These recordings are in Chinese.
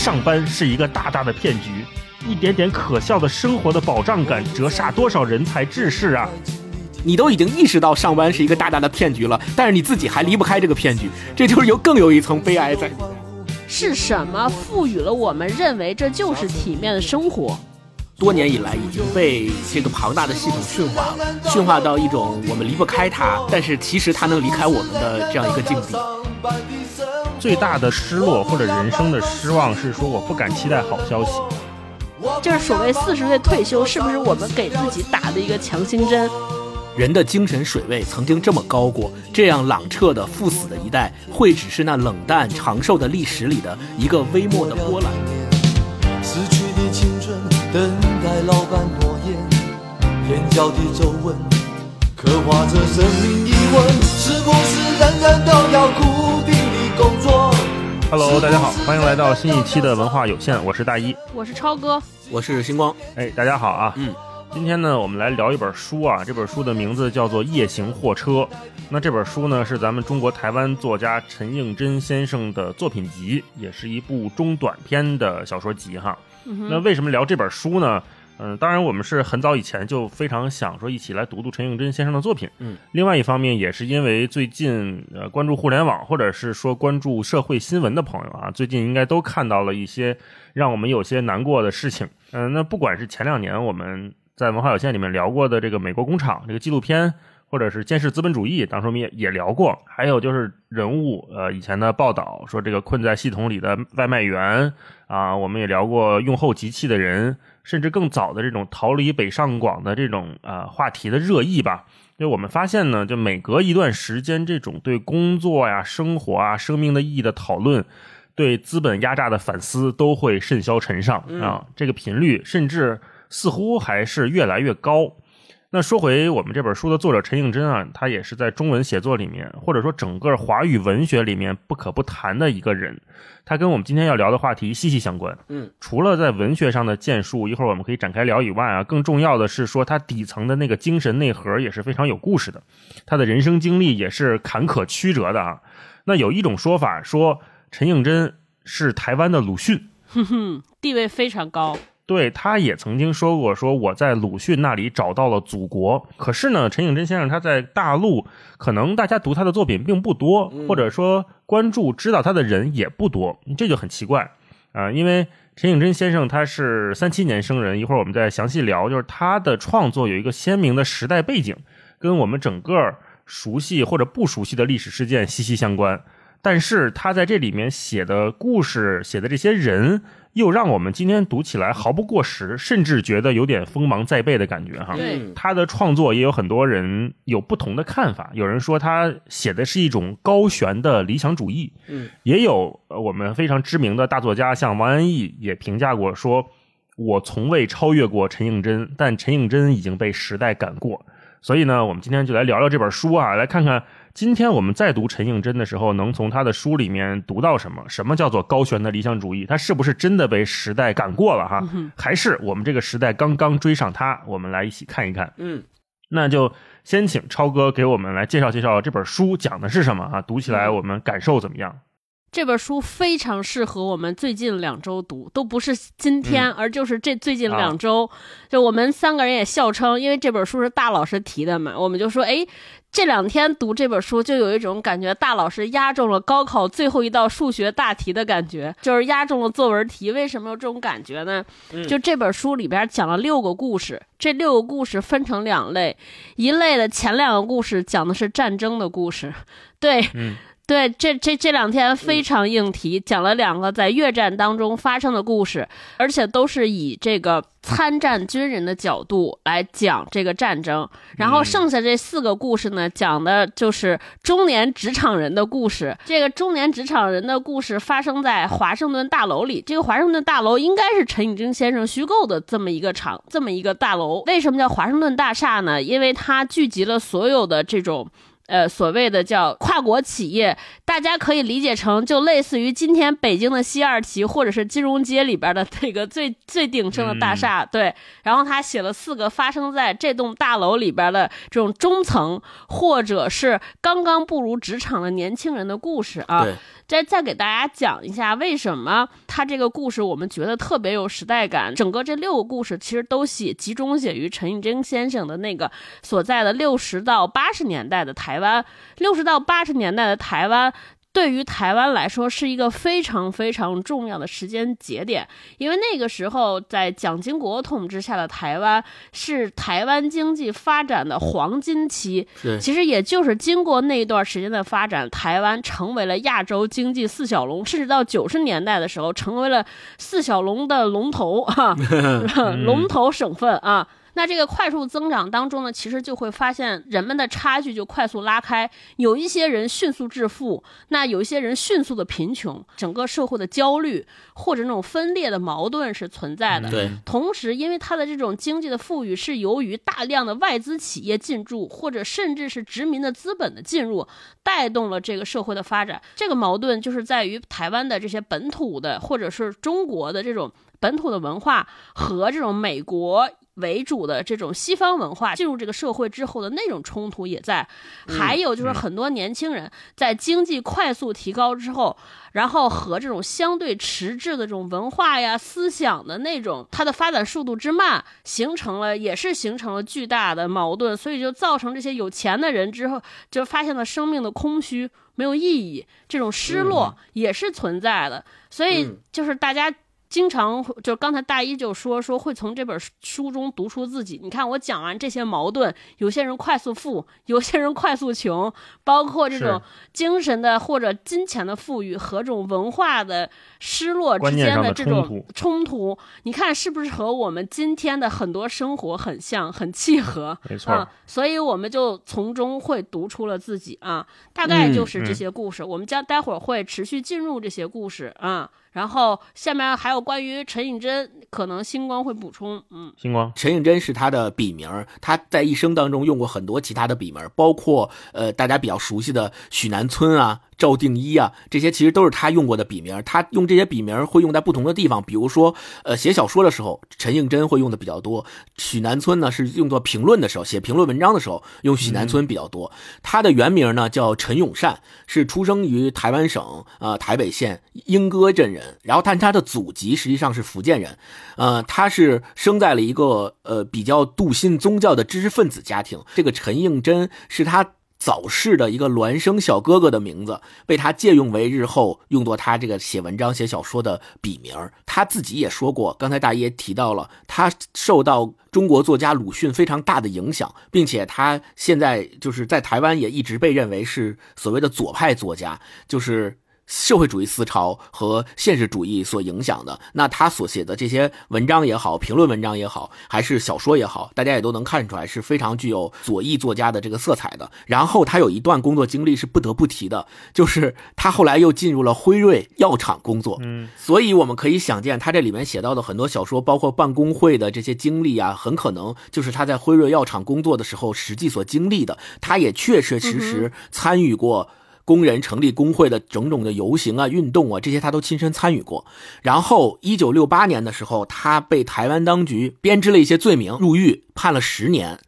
上班是一个大大的骗局，一点点可笑的生活的保障感，折煞多少人才志士啊！你都已经意识到上班是一个大大的骗局了，但是你自己还离不开这个骗局，这就是有更有一层悲哀在。是什么赋予了我们认为这就是体面的生活？多年以来已经被这个庞大的系统驯化了，驯化到一种我们离不开它，但是其实它能离开我们的这样一个境地。最大的失落或者人生的失望是说我不敢期待好消息。就是所谓四十岁退休，是不是我们给自己打的一个强心针？人的精神水位曾经这么高过，这样朗彻的赴死的一代，会只是那冷淡长寿的历史里的一个微末的波澜。逝去的青春，等待老板诺言，眼角的皱纹，刻画着生命疑问，是不是人人都要固定的工作？Hello，大家好，欢迎来到新一期的文化有限，我是大一，我是超哥，我是星光，哎，大家好啊，嗯。今天呢，我们来聊一本书啊。这本书的名字叫做《夜行货车》。那这本书呢，是咱们中国台湾作家陈应真先生的作品集，也是一部中短篇的小说集哈。那为什么聊这本书呢？嗯，当然我们是很早以前就非常想说一起来读读陈应真先生的作品。嗯，另外一方面也是因为最近呃关注互联网或者是说关注社会新闻的朋友啊，最近应该都看到了一些让我们有些难过的事情。嗯，那不管是前两年我们。在文化有限里面聊过的这个美国工厂这个纪录片，或者是监视资本主义，当时我们也也聊过。还有就是人物，呃，以前的报道说这个困在系统里的外卖员啊，我们也聊过用后集气的人，甚至更早的这种逃离北上广的这种啊话题的热议吧。就我们发现呢，就每隔一段时间，这种对工作呀、生活啊、生命的意义的讨论，对资本压榨的反思，都会甚嚣尘上啊。这个频率甚至。似乎还是越来越高。那说回我们这本书的作者陈应真啊，他也是在中文写作里面，或者说整个华语文学里面不可不谈的一个人。他跟我们今天要聊的话题息息相关。嗯，除了在文学上的建树，一会儿我们可以展开聊以外啊，更重要的是说他底层的那个精神内核也是非常有故事的。他的人生经历也是坎坷曲折的啊。那有一种说法说，陈应真是台湾的鲁迅，哼哼，地位非常高。对，他也曾经说过，说我在鲁迅那里找到了祖国。可是呢，陈颖真先生他在大陆，可能大家读他的作品并不多，或者说关注知道他的人也不多，这就很奇怪啊。因为陈颖真先生他是三七年生人，一会儿我们再详细聊，就是他的创作有一个鲜明的时代背景，跟我们整个熟悉或者不熟悉的历史事件息息相关。但是他在这里面写的故事，写的这些人。又让我们今天读起来毫不过时，甚至觉得有点锋芒在背的感觉哈。他的创作也有很多人有不同的看法，有人说他写的是一种高悬的理想主义，嗯，也有我们非常知名的大作家像王安忆也评价过，说我从未超越过陈应真，但陈应真已经被时代赶过。所以呢，我们今天就来聊聊这本书啊，来看看。今天我们在读陈应真的时候，能从他的书里面读到什么？什么叫做高悬的理想主义？他是不是真的被时代赶过了哈？还是我们这个时代刚刚追上他？我们来一起看一看。嗯，那就先请超哥给我们来介绍介绍这本书讲的是什么啊？读起来我们感受怎么样？这本书非常适合我们最近两周读，都不是今天，而就是这最近两周。就我们三个人也笑称，因为这本书是大老师提的嘛，我们就说，哎，这两天读这本书，就有一种感觉，大老师压中了高考最后一道数学大题的感觉，就是压中了作文题。为什么有这种感觉呢？就这本书里边讲了六个故事，这六个故事分成两类，一类的前两个故事讲的是战争的故事，对，嗯。对，这这这两天非常硬题，讲了两个在越战当中发生的故事，而且都是以这个参战军人的角度来讲这个战争。然后剩下这四个故事呢，讲的就是中年职场人的故事。这个中年职场人的故事发生在华盛顿大楼里，这个华盛顿大楼应该是陈以真先生虚构的这么一个场，这么一个大楼。为什么叫华盛顿大厦呢？因为它聚集了所有的这种。呃所谓的叫跨国企业，大家可以理解成就类似于今天北京的西二旗或者是金融街里边的那个最最鼎盛的大厦，对。然后他写了四个发生在这栋大楼里边的这种中层或者是刚刚步入职场的年轻人的故事啊。对。再再给大家讲一下，为什么他这个故事我们觉得特别有时代感。整个这六个故事其实都写集中写于陈映真先生的那个所在的六十到八十年代的台湾，六十到八十年代的台湾。对于台湾来说是一个非常非常重要的时间节点，因为那个时候在蒋经国统治下的台湾是台湾经济发展的黄金期。其实也就是经过那一段时间的发展，台湾成为了亚洲经济四小龙，甚至到九十年代的时候，成为了四小龙的龙头啊 龙头省份啊。那这个快速增长当中呢，其实就会发现人们的差距就快速拉开，有一些人迅速致富，那有一些人迅速的贫穷，整个社会的焦虑或者那种分裂的矛盾是存在的。对，同时因为它的这种经济的富裕是由于大量的外资企业进驻，或者甚至是殖民的资本的进入，带动了这个社会的发展。这个矛盾就是在于台湾的这些本土的或者是中国的这种本土的文化和这种美国。为主的这种西方文化进入这个社会之后的那种冲突也在，还有就是很多年轻人在经济快速提高之后，然后和这种相对迟滞的这种文化呀、思想的那种它的发展速度之慢，形成了也是形成了巨大的矛盾，所以就造成这些有钱的人之后就发现了生命的空虚、没有意义，这种失落也是存在的，所以就是大家。经常就刚才大一就说说会从这本书中读出自己。你看我讲完这些矛盾，有些人快速富，有些人快速穷，包括这种精神的或者金钱的富裕和这种文化的失落之间的这种冲突，你看是不是和我们今天的很多生活很像，很契合？没错，所以我们就从中会读出了自己啊，大概就是这些故事。我们将待会儿会持续进入这些故事啊。然后下面还有关于陈颖真，可能星光会补充。嗯，星光，陈颖真是他的笔名，他在一生当中用过很多其他的笔名，包括呃大家比较熟悉的许南村啊。赵定一啊，这些其实都是他用过的笔名。他用这些笔名会用在不同的地方，比如说，呃，写小说的时候，陈应真会用的比较多。许南村呢是用作评论的时候，写评论文章的时候用许南村比较多。他的原名呢叫陈永善，是出生于台湾省啊台北县莺歌镇人。然后，但他的祖籍实际上是福建人。呃，他是生在了一个呃比较笃信宗教的知识分子家庭。这个陈应真是他。早逝的一个孪生小哥哥的名字被他借用为日后用作他这个写文章写小说的笔名。他自己也说过，刚才大爷提到了，他受到中国作家鲁迅非常大的影响，并且他现在就是在台湾也一直被认为是所谓的左派作家，就是。社会主义思潮和现实主义所影响的，那他所写的这些文章也好，评论文章也好，还是小说也好，大家也都能看出来是非常具有左翼作家的这个色彩的。然后他有一段工作经历是不得不提的，就是他后来又进入了辉瑞药厂工作。嗯，所以我们可以想见，他这里面写到的很多小说，包括办公会的这些经历啊，很可能就是他在辉瑞药厂工作的时候实际所经历的。他也确确实实参与过。工人成立工会的种种的游行啊、运动啊，这些他都亲身参与过。然后，一九六八年的时候，他被台湾当局编织了一些罪名，入狱判了十年，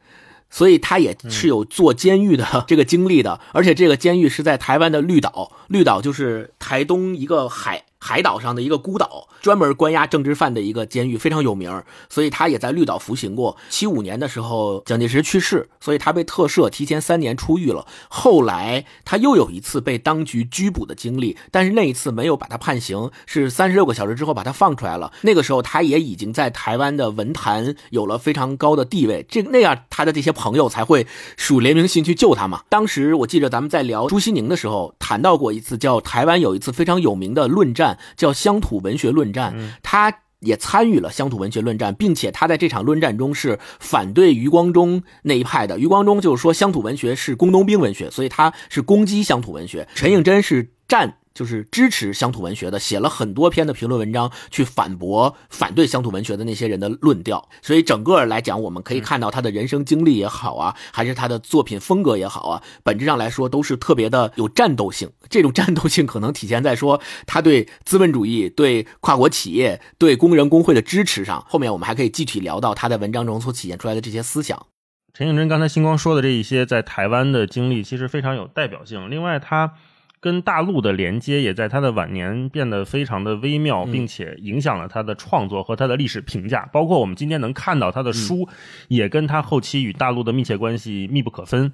所以他也是有坐监狱的这个经历的。而且，这个监狱是在台湾的绿岛，绿岛就是台东一个海。海岛上的一个孤岛，专门关押政治犯的一个监狱，非常有名，所以他也在绿岛服刑过。七五年的时候，蒋介石去世，所以他被特赦，提前三年出狱了。后来他又有一次被当局拘捕的经历，但是那一次没有把他判刑，是三十六个小时之后把他放出来了。那个时候他也已经在台湾的文坛有了非常高的地位，这那样他的这些朋友才会数联名信去救他嘛。当时我记得咱们在聊朱西宁的时候谈到过一次，叫台湾有一次非常有名的论战。叫乡土文学论战，他也参与了乡土文学论战，并且他在这场论战中是反对余光中那一派的。余光中就是说乡土文学是工农兵文学，所以他是攻击乡土文学。陈应真是站就是支持乡土文学的，写了很多篇的评论文章去反驳反对乡土文学的那些人的论调。所以整个来讲，我们可以看到他的人生经历也好啊，还是他的作品风格也好啊，本质上来说都是特别的有战斗性。这种战斗性可能体现在说他对资本主义、对跨国企业、对工人工会的支持上。后面我们还可以具体聊到他在文章中所体现出来的这些思想。陈应真刚才星光说的这一些在台湾的经历，其实非常有代表性。另外，他跟大陆的连接也在他的晚年变得非常的微妙，并且影响了他的创作和他的历史评价。包括我们今天能看到他的书，也跟他后期与大陆的密切关系密不可分。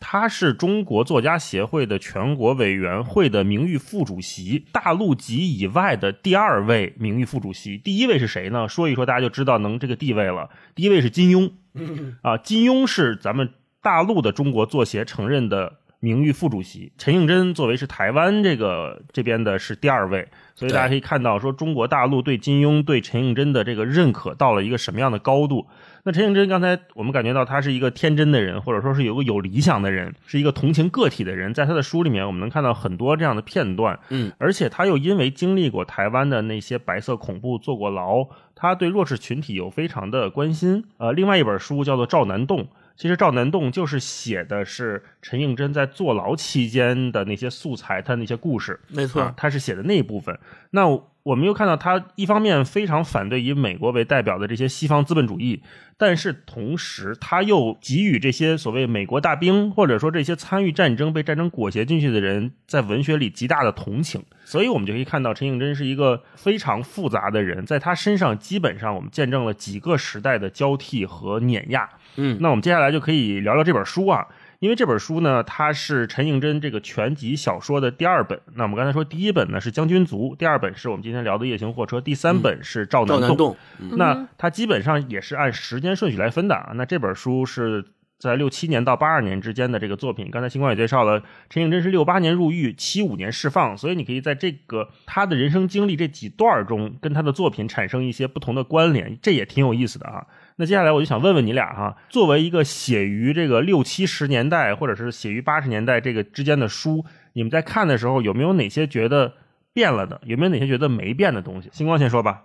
他是中国作家协会的全国委员会的名誉副主席，大陆籍以外的第二位名誉副主席。第一位是谁呢？说一说大家就知道能这个地位了。第一位是金庸，啊，金庸是咱们大陆的中国作协承认的名誉副主席。陈应真作为是台湾这个这边的是第二位，所以大家可以看到说中国大陆对金庸对陈应真的这个认可到了一个什么样的高度。那陈应真刚才我们感觉到他是一个天真的人，或者说是有个有理想的人，是一个同情个体的人。在他的书里面，我们能看到很多这样的片段。嗯，而且他又因为经历过台湾的那些白色恐怖，坐过牢，他对弱势群体有非常的关心。呃，另外一本书叫做《赵南洞》，其实《赵南栋》就是写的是陈应真在坐牢期间的那些素材，他那些故事。没错，啊，他是写的那一部分。那我们又看到他一方面非常反对以美国为代表的这些西方资本主义，但是同时他又给予这些所谓美国大兵或者说这些参与战争被战争裹挟进去的人在文学里极大的同情。所以我们就可以看到陈应真是一个非常复杂的人，在他身上基本上我们见证了几个时代的交替和碾压。嗯，那我们接下来就可以聊聊这本书啊。因为这本书呢，它是陈应真这个全集小说的第二本。那我们刚才说，第一本呢是《将军族》，第二本是我们今天聊的《夜行货车》，第三本是《赵南洞》。赵南洞，那它基本上也是按时间顺序来分的啊。那这本书是在六七年到八二年之间的这个作品。刚才星光也介绍了，陈应真是六八年入狱，七五年释放，所以你可以在这个他的人生经历这几段中，跟他的作品产生一些不同的关联，这也挺有意思的啊。那接下来我就想问问你俩哈，作为一个写于这个六七十年代或者是写于八十年代这个之间的书，你们在看的时候有没有哪些觉得变了的？有没有哪些觉得没变的东西？星光先说吧。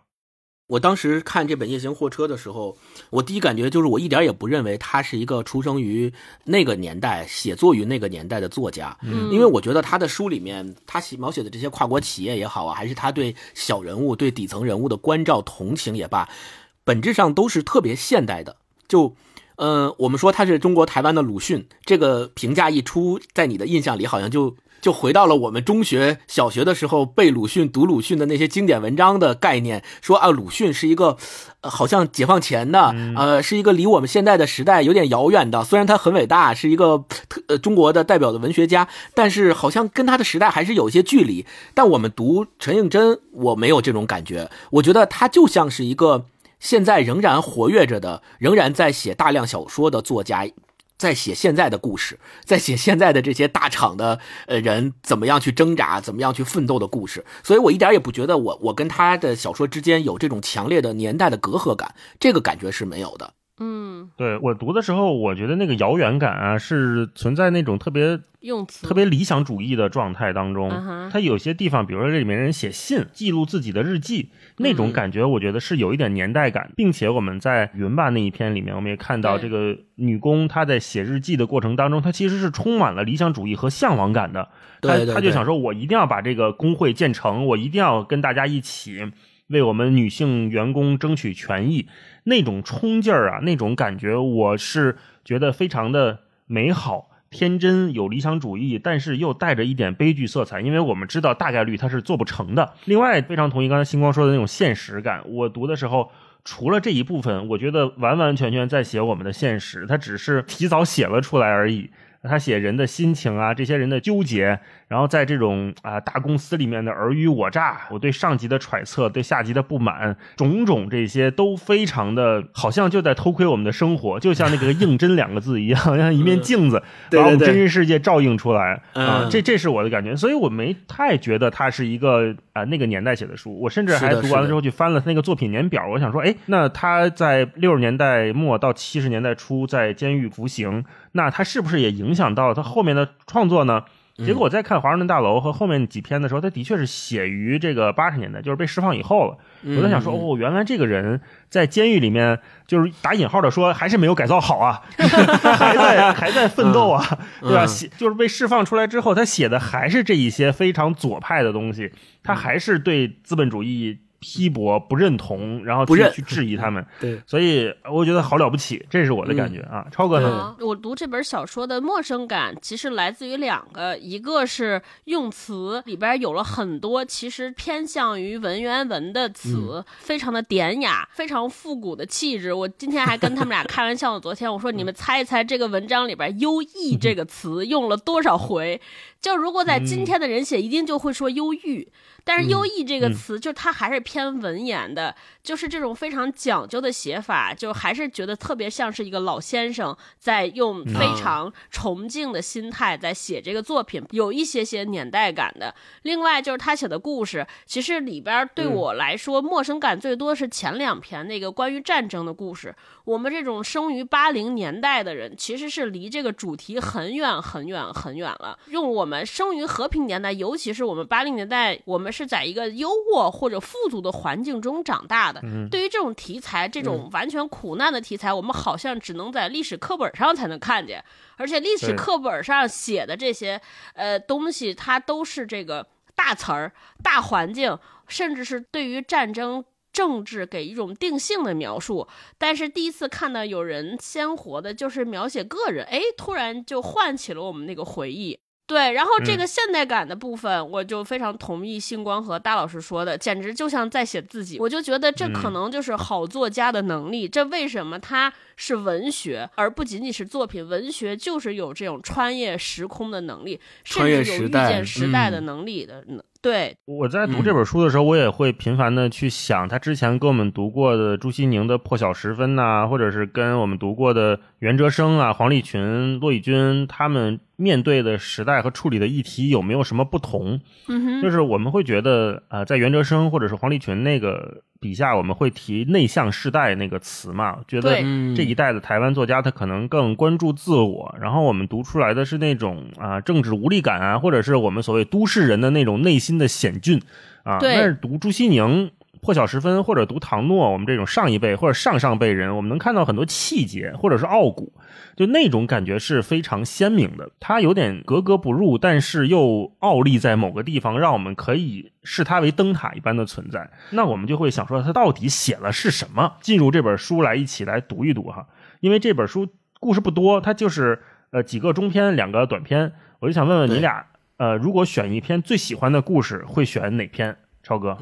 我当时看这本《夜行货车》的时候，我第一感觉就是我一点也不认为他是一个出生于那个年代、写作于那个年代的作家，嗯因为我觉得他的书里面，他写描写的这些跨国企业也好啊，还是他对小人物、对底层人物的关照、同情也罢，本质上都是特别现代的。就，呃，我们说他是中国台湾的鲁迅，这个评价一出，在你的印象里好像就就回到了我们中学、小学的时候背鲁迅、读鲁迅的那些经典文章的概念，说啊，鲁迅是一个。呃，好像解放前的，呃，是一个离我们现在的时代有点遥远的。虽然他很伟大，是一个特呃中国的代表的文学家，但是好像跟他的时代还是有一些距离。但我们读陈应真，我没有这种感觉。我觉得他就像是一个现在仍然活跃着的，仍然在写大量小说的作家。在写现在的故事，在写现在的这些大厂的呃人怎么样去挣扎，怎么样去奋斗的故事，所以我一点也不觉得我我跟他的小说之间有这种强烈的年代的隔阂感，这个感觉是没有的。嗯，对我读的时候，我觉得那个遥远感啊，是存在那种特别用词特别理想主义的状态当中嗯。它有些地方，比如说这里面人写信记录自己的日记，那种嗯感觉，我觉得是有一点年代感，并且我们在云吧那一篇里面，我们也看到这个女工她在写日记的过程当中，她其实是充满了理想主义和向往感的。她对对对她就想说，我一定要把这个工会建成，我一定要跟大家一起为我们女性员工争取权益。那种冲劲儿啊，那种感觉，我是觉得非常的美好、天真、有理想主义，但是又带着一点悲剧色彩，因为我们知道大概率它是做不成的。另外，非常同意刚才星光说的那种现实感，我读的时候。除了这一部分，我觉得完完全全在写我们的现实，他只是提早写了出来而已。他写人的心情啊，这些人的纠结，然后在这种啊大公司里面的尔虞我诈，我对上级的揣测，对下级的不满，种种这些都非常的，好像就在偷窥我们的生活，就像那个“应真”两个字一样，像一面镜子，把我们真实世界照映出来啊。嗯这这是我的感觉，所以我没太觉得它是一个啊、那个年代写的书。我甚至还读完了之后去翻了他那个作品年表，我想说，哎，那他在六十年代末到七十年代初在监狱服刑，那他是不是也影响到他后面的创作呢？结果我在看华盛顿大楼和后面几篇的时候，他的确是写于这个八十年代，就是被释放以后了。我在想说，哦，原来这个人在监狱里面，就是打引号的说，还是没有改造好啊，还在还在奋斗啊，对吧？写就是被释放出来之后，他写的还是这一些非常左派的东西，他还是对资本主义。批驳、不认同，然后不认去质疑他们，对，所以我觉得好了不起，这是我的感觉啊。超哥呢？啊，我读这本小说的陌生感，其实来自于两个，一个是用词里边有了很多其实偏向于文言文的词，非常的典雅，非常复古的气质。我今天还跟他们俩开玩笑，昨天我说你们猜一猜这个文章里边“优异”这个词用了多少回？就如果在今天的人写，一定就会说忧郁。但是“忧郁”这个词，就它还是偏文言的，就是这种非常讲究的写法，就还是觉得特别像是一个老先生在用非常崇敬的心态在写这个作品，有一些些年代感的。另外就是他写的故事，其实里边对我来说陌生感最多是前两篇那个关于战争的故事。我们这种生于八零年代的人，其实是离这个主题很远很远很远了。用我们生于和平年代，尤其是我们八零年代，我们是在一个优渥或者富足的环境中长大的。对于这种题材，这种完全苦难的题材，我们好像只能在历史课本上才能看见。而且历史课本上写的这些呃东西，它都是这个大词儿、大环境，甚至是对于战争。政治给一种定性的描述，但是第一次看到有人鲜活的，就是描写个人，哎，突然就唤起了我们那个回忆。对，然后这个现代感的部分，我就非常同意星光和大老师说的，简直就像在写自己。我就觉得这可能就是好作家的能力。这为什么他是文学，而不仅仅是作品？文学就是有这种穿越时空的能力，甚至有预见时代的嗯能力的。嗯对，我在读这本书的时候，我也会频繁的去想他之前跟我们读过的朱西宁的《破晓时分》呐，或者是跟我们读过的袁哲生啊、黄立群、骆以军他们面对的时代和处理的议题有没有什么不同？嗯哼，就是我们会觉得，呃，在袁哲生或者是黄立群那个笔下，我们会提内向世代那个词嘛，觉得这一代的台湾作家他可能更关注自我，然后我们读出来的是那种啊、政治无力感啊，或者是我们所谓都市人的那种内心的险峻啊。对但是读朱西宁。破晓时分，或者读唐诺，我们这种上一辈或者上上辈人，我们能看到很多气节，或者是傲骨，就那种感觉是非常鲜明的。它有点格格不入，但是又傲立在某个地方，让我们可以视它为灯塔一般的存在。那我们就会想说，它到底写了是什么？进入这本书来一起来读一读哈，因为这本书故事不多，它就是呃几个中篇，两个短篇。我就想问问你俩，呃，如果选一篇最喜欢的故事，会选哪篇？超哥，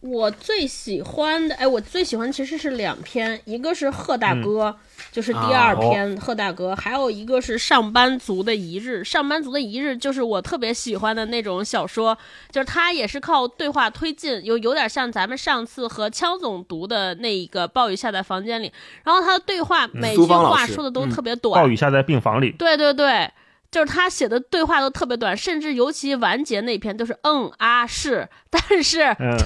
我最喜欢的，哎，我最喜欢其实是两篇，一个是贺大哥，就是第二篇贺大哥，还有一个是上班族的一日。上班族的一日就是我特别喜欢的那种小说，就是它也是靠对话推进，有有点像咱们上次和枪总读的那一个暴雨下在房间里，然后他的对话每句话说的都嗯特别短，暴雨下在病房里，对对对，就是他写的对话都特别短，甚至尤其完结那篇都是嗯啊是，但是嗯就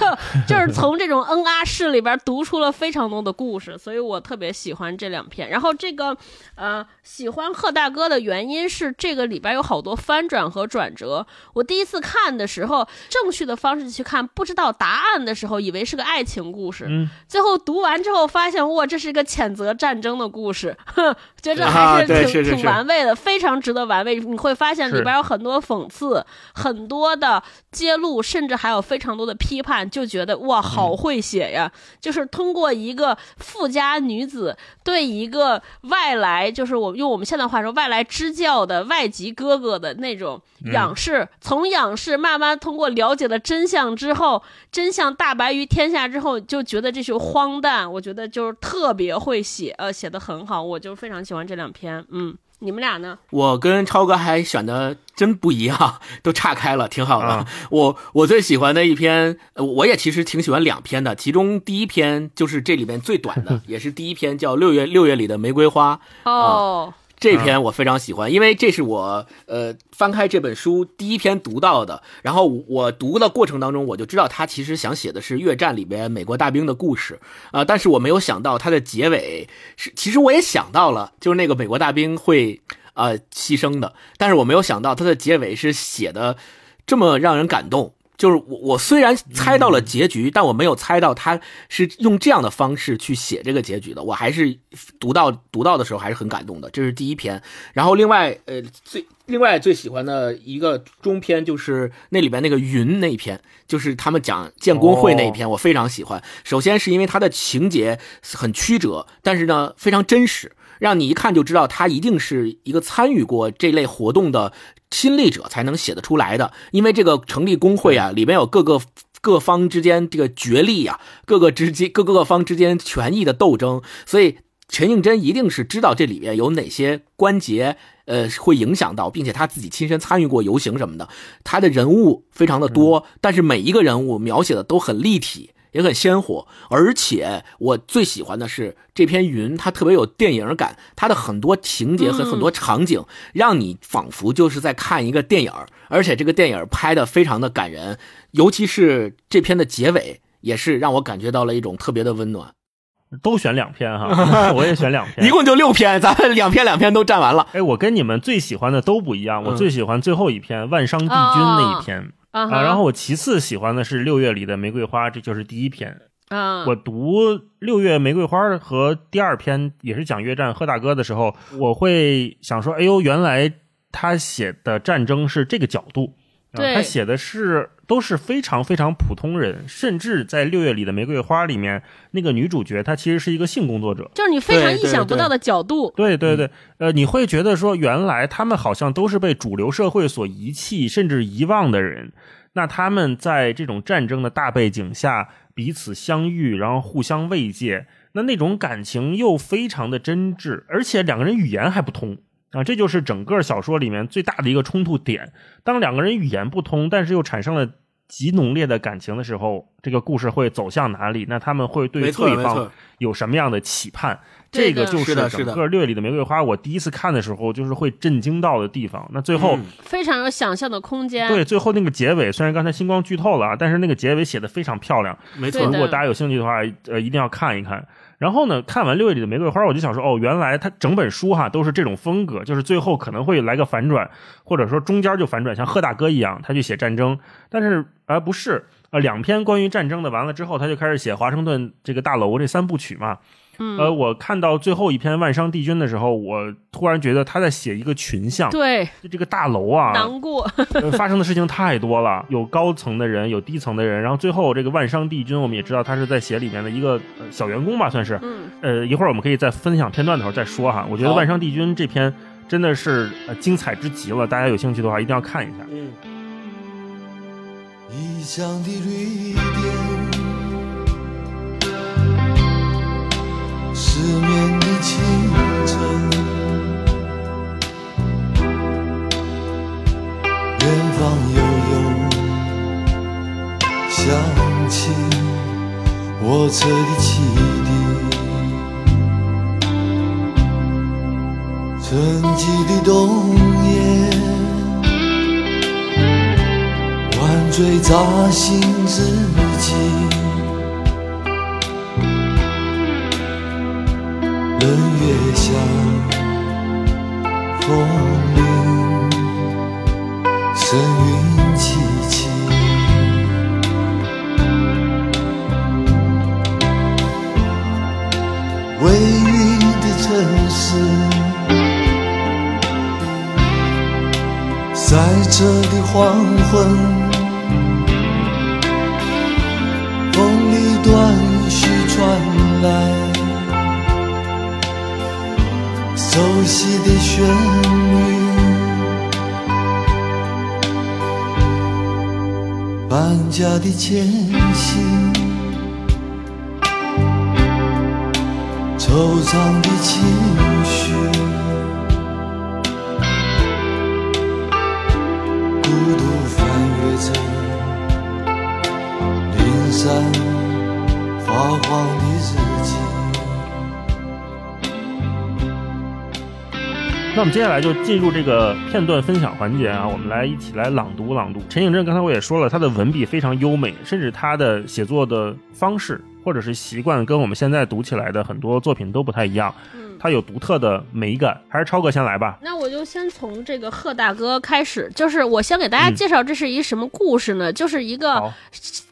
就是从这种嗯啊是里边读出了非常多的故事，所以我特别喜欢这两篇。然后这个呃，喜欢贺大哥的原因是这个里边有好多翻转和转折。我第一次看的时候，正序的方式去看，不知道答案的时候，以为是个爱情故事，嗯，最后读完之后发现，哇，这是一个谴责战争的故事，哼，觉着还啊是挺、挺玩味的，非常值得玩味。你会发现里边有很多讽刺，很多的揭露，甚至还有非常多的批判，就觉得哇，好会写呀！就是通过一个富家女子对一个外来，就是我用我们现在话说，外来支教的外籍哥哥的那种仰视，从仰视慢慢通过了解了真相之后，真相大白于天下之后，就觉得这是荒诞。我觉得就是特别会写，呃，写的很好，我就非常喜欢这两篇。嗯，你们俩呢？我跟超哥还选的真不一样，都岔开了，挺好的。啊我我最喜欢的一篇，呃我也其实挺喜欢两篇的，其中第一篇就是这里面最短的，也是第一篇，叫《六月六月里的玫瑰花》。哦，这篇我非常喜欢，因为这是我呃翻开这本书第一篇读到的。然后我读的过程当中，我就知道他其实想写的是越战里边美国大兵的故事啊、但是我没有想到他的结尾是，其实我也想到了，就是那个美国大兵会呃牺牲的。但是我没有想到他的结尾是写的这么让人感动。就是我，我虽然猜到了结局，但我没有猜到他是用这样的方式去写这个结局的。我还是读到读到的时候还是很感动的。这是第一篇，然后另外呃最另外最喜欢的一个中篇就是那里边那个云那一篇，就是他们讲建工会那一篇，我非常喜欢。首先是因为它的情节很曲折，但是呢非常真实，让你一看就知道他一定是一个参与过这类活动的。亲历者才能写得出来的，因为这个成立工会啊，里面有各个各方之间这个角力啊，各个之间各个方之间权益的斗争，所以陈应真一定是知道这里面有哪些关节，呃，会影响到，并且他自己亲身参与过游行什么的，他的人物非常的多，但是每一个人物描写的都很立体。也很鲜活，而且我最喜欢的是这篇云，它特别有电影感，它的很多情节和很多场景，让你仿佛就是在看一个电影，而且这个电影拍的非常的感人，尤其是这篇的结尾，也是让我感觉到了一种特别的温暖。都选两篇哈，我也选两篇，一共就六篇，咱们两篇两篇都占完了。哎，我跟你们最喜欢的都不一样，我最喜欢最后一篇万商帝君那一篇。啊，然后我其次喜欢的是六月里的玫瑰花，这就是第一篇。啊，我读六月玫瑰花和第二篇也是讲越战贺大哥的时候，我会想说，哎呦，原来他写的战争是这个角度。他写的是都是非常非常普通人，甚至在六月里的玫瑰花里面，那个女主角她其实是一个性工作者，就是你非常意想不到的角度。对对对，呃，你会觉得说，原来他们好像都是被主流社会所遗弃甚至遗忘的人，那他们在这种战争的大背景下彼此相遇，然后互相慰藉，那那种感情又非常的真挚，而且两个人语言还不通。啊，这就是整个小说里面最大的一个冲突点。当两个人语言不通，但是又产生了极浓烈的感情的时候，这个故事会走向哪里？那他们会对对方有什么样的期盼？这个就是整个《略里的玫瑰花》，我第一次看的时候就是会震惊到的地方。那最后非常有想象的空间。对，最后那个结尾，虽然刚才星光剧透了啊，但是那个结尾写的非常漂亮。没错，如果大家有兴趣的话，呃，一定要看一看。然后呢，看完六月里的玫瑰花，我就想说，哦，原来他整本书哈都是这种风格，就是最后可能会来个反转，或者说中间就反转，像贺大哥一样，他去写战争，但是而不是呃两篇关于战争的完了之后，他就开始写华盛顿这个大楼这三部曲嘛。呃，我看到最后一篇万商帝君的时候，我突然觉得他在写一个群像，对，就这个大楼啊，难过，发生的事情太多了，有高层的人，有低层的人，然后最后这个万商帝君，我们也知道他是在写里面的一个小员工吧，算是，嗯，呃，一会儿我们可以在分享片段的时候再说哈。我觉得万商帝君这篇真的是精彩之极了，大家有兴趣的话一定要看一下。嗯。异乡的绿点。失眠的清晨，远方悠悠响起火车的汽笛，沉寂的冬夜，晚醉扎心自己。冷月下，风铃，声云凄凄。微云的城市，赛车的黄昏，的旋律，搬家的艰辛，惆怅的情那我们接下来就进入这个片段分享环节啊，我们来一起来朗读朗读。陈景正刚才我也说了，他的文笔非常优美，甚至他的写作的方式或者是习惯跟我们现在读起来的很多作品都不太一样。它有独特的美感。还是超哥先来吧。那我就先从这个贺大哥开始，就是我先给大家介绍这是一什么故事呢？就是一个，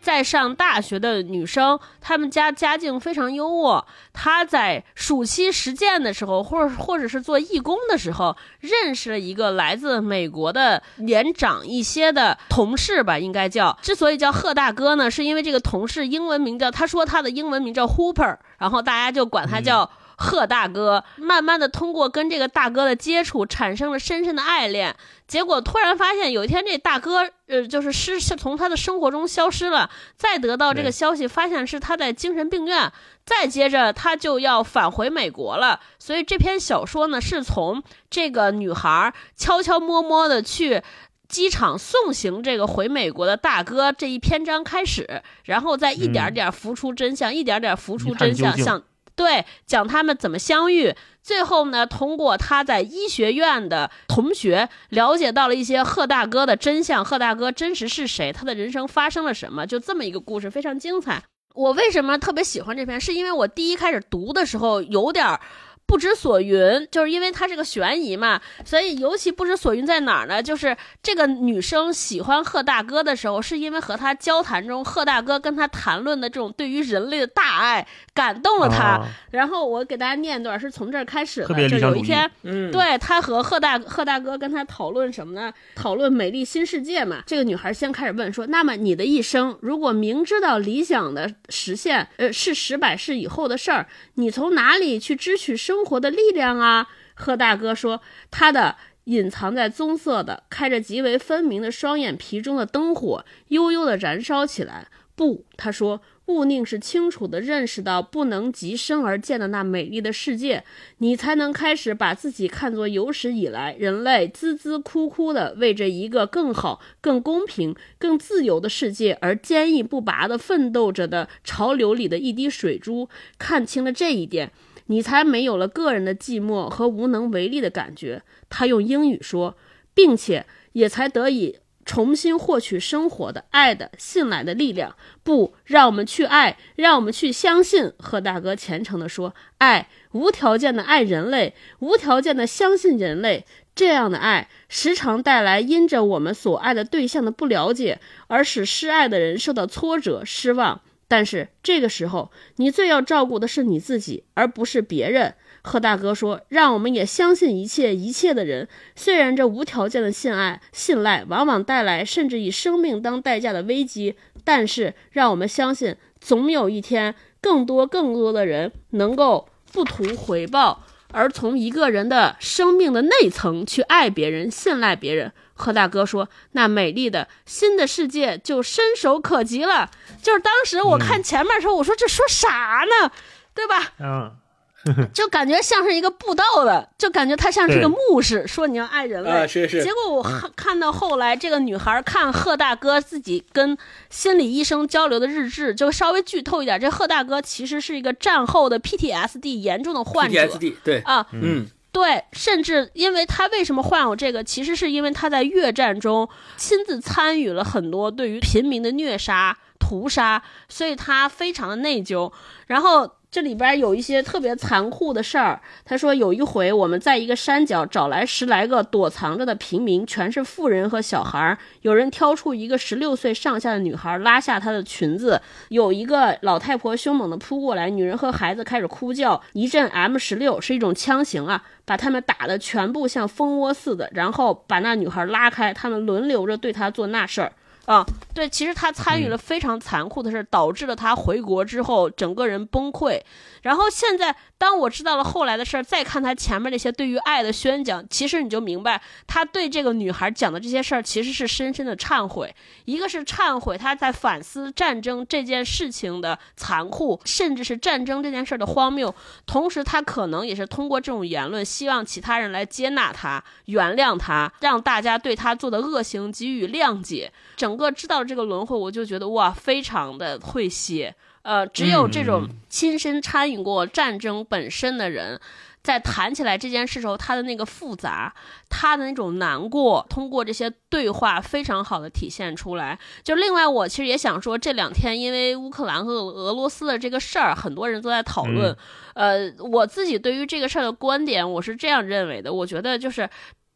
在上大学的女生，她们家家境非常优渥。她在暑期实践的时候，或者或者是做义工的时候，认识了一个来自美国的年长一些的同事吧，应该叫。之所以叫贺大哥呢，是因为这个同事英文名叫，他说他的英文名叫 Hooper，然后大家就管他叫。贺大哥慢慢的通过跟这个大哥的接触，产生了深深的爱恋。结果突然发现有一天这大哥，呃，就是失是从他的生活中消失了。再得到这个消息，发现是他在精神病院。再接着他就要返回美国了。所以这篇小说呢，是从这个女孩悄悄摸摸的去。机场送行这个回美国的大哥这一篇章开始，然后再一点点浮出真相，一点点浮出真相，究竟想对，讲他们怎么相遇。最后呢，通过他在医学院的同学了解到了一些贺大哥的真相，贺大哥真实是谁，他的人生发生了什么，就这么一个故事，非常精彩。我为什么特别喜欢这篇？是因为我第一开始读的时候有点儿。不知所云，就是因为它是个悬疑嘛，所以尤其不知所云在哪儿呢？就是这个女生喜欢贺大哥的时候，是因为和他交谈中，贺大哥跟他谈论的这种对于人类的大爱感动了他。啊然后我给大家念一段，是从这儿开始的，就有一天，嗯，对他和贺大贺大哥跟他讨论什么呢？讨论美丽新世界嘛。这个女孩先开始问说：“那么你的一生，如果明知道理想的实现，呃，是十百世以后的事儿，你从哪里去支取生生活的力量啊？”贺大哥说：“他的。”隐藏在棕色的、开着极为分明的双眼皮中的灯火，悠悠地燃烧起来。不，他说，勿宁是清楚地认识到不能及身而见的那美丽的世界，你才能开始把自己看作有史以来人类孜孜哭哭的为这一个更好、更公平、更自由的世界而坚毅不拔地奋斗着的潮流里的一滴水珠。看清了这一点，你才没有了个人的寂寞和无能为力的感觉。他用英语说，并且也才得以重新获取生活的、爱的、信赖的力量。不，让我们去爱，让我们去相信。贺大哥虔诚地说：“爱，无条件的爱人类，无条件的相信人类。这样的爱，时常带来因着我们所爱的对象的不了解，而使施爱的人受到挫折、失望。但是这个时候，你最要照顾的是你自己，而不是别人。”贺大哥说：“让我们也相信一切一切的人，虽然这无条件的信爱、信赖往往带来甚至以生命当代价的危机，但是让我们相信，总有一天，更多更多的人能够不图回报，而从一个人的生命的内层去爱别人、信赖别人。”贺大哥说：“那美丽的新的世界就伸手可及了。”就是当时我看前面的时候，我说这说啥呢？对吧？嗯，就感觉像是一个布道的，就感觉他像是一个牧师，说你要爱人类。啊是是结果我看看到后来，这个女孩看贺大哥自己跟心理医生交流的日志，就稍微剧透一点，这贺大哥其实是一个战后的 PTSD 严重的患者 PTSD 对，啊，嗯，对，甚至因为他为什么患有这个，其实是因为他在越战中亲自参与了很多对于平民的虐杀、屠杀，所以他非常的内疚。然后这里边有一些特别残酷的事儿。他说有一回我们在一个山脚找来十来个躲藏着的平民，全是妇人和小孩儿。有人挑出一个十六岁上下的女孩，拉下她的裙子。有一个老太婆凶猛地扑过来，女人和孩子开始哭叫。一阵 M 十六是一种枪型啊，把他们打得全部像蜂窝似的，然后把那女孩拉开，他们轮流着对她做那事儿。啊，对，其实他参与了非常残酷的事儿，导致了他回国之后整个人崩溃。然后现在，当我知道了后来的事儿，再看他前面那些对于爱的宣讲，其实你就明白，他对这个女孩讲的这些事儿，其实是深深的忏悔。一个是忏悔他在反思战争这件事情的残酷，甚至是战争这件事儿的荒谬。同时，他可能也是通过这种言论，希望其他人来接纳他、原谅他，让大家对他做的恶行给予谅解。整个知道这个轮回，我就觉得哇，非常的会写。呃，只有这种亲身参与过战争本身的人，在谈起来这件事时候，他的那个复杂，他的那种难过，通过这些对话非常好的体现出来。就另外，我其实也想说，这两天因为乌克兰和俄罗斯的这个事儿，很多人都在讨论。呃，我自己对于这个事儿的观点，我是这样认为的。我觉得就是。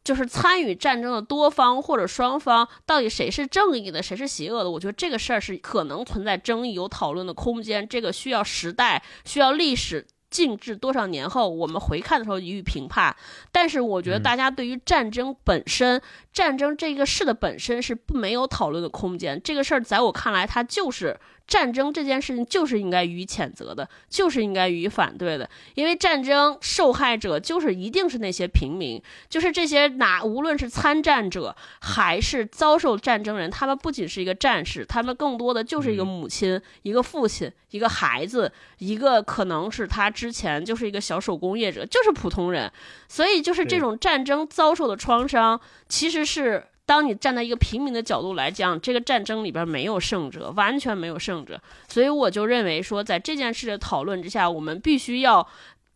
就是参与战争的多方或者双方，到底谁是正义的，谁是邪恶的？我觉得这个事儿是可能存在争议、有讨论的空间。这个需要时代，需要历史静置多少年后，我们回看的时候予以评判。但是，我觉得大家对于战争本身、战争这个事的本身是不没有讨论的空间。这个事儿在我看来，它就是。战争这件事情就是应该予以谴责的，就是应该予以反对的，因为战争受害者就是一定是那些平民，就是这些哪无论是参战者还是遭受战争人，他们不仅是一个战士，他们更多的就是一个母亲、一个父亲、一个孩子，一个可能是他之前就是一个小手工业者，就是普通人，所以就是这种战争遭受的创伤，其实是。当你站在一个平民的角度来讲，这个战争里边没有胜者，完全没有胜者，所以我就认为说，在这件事的讨论之下，我们必须要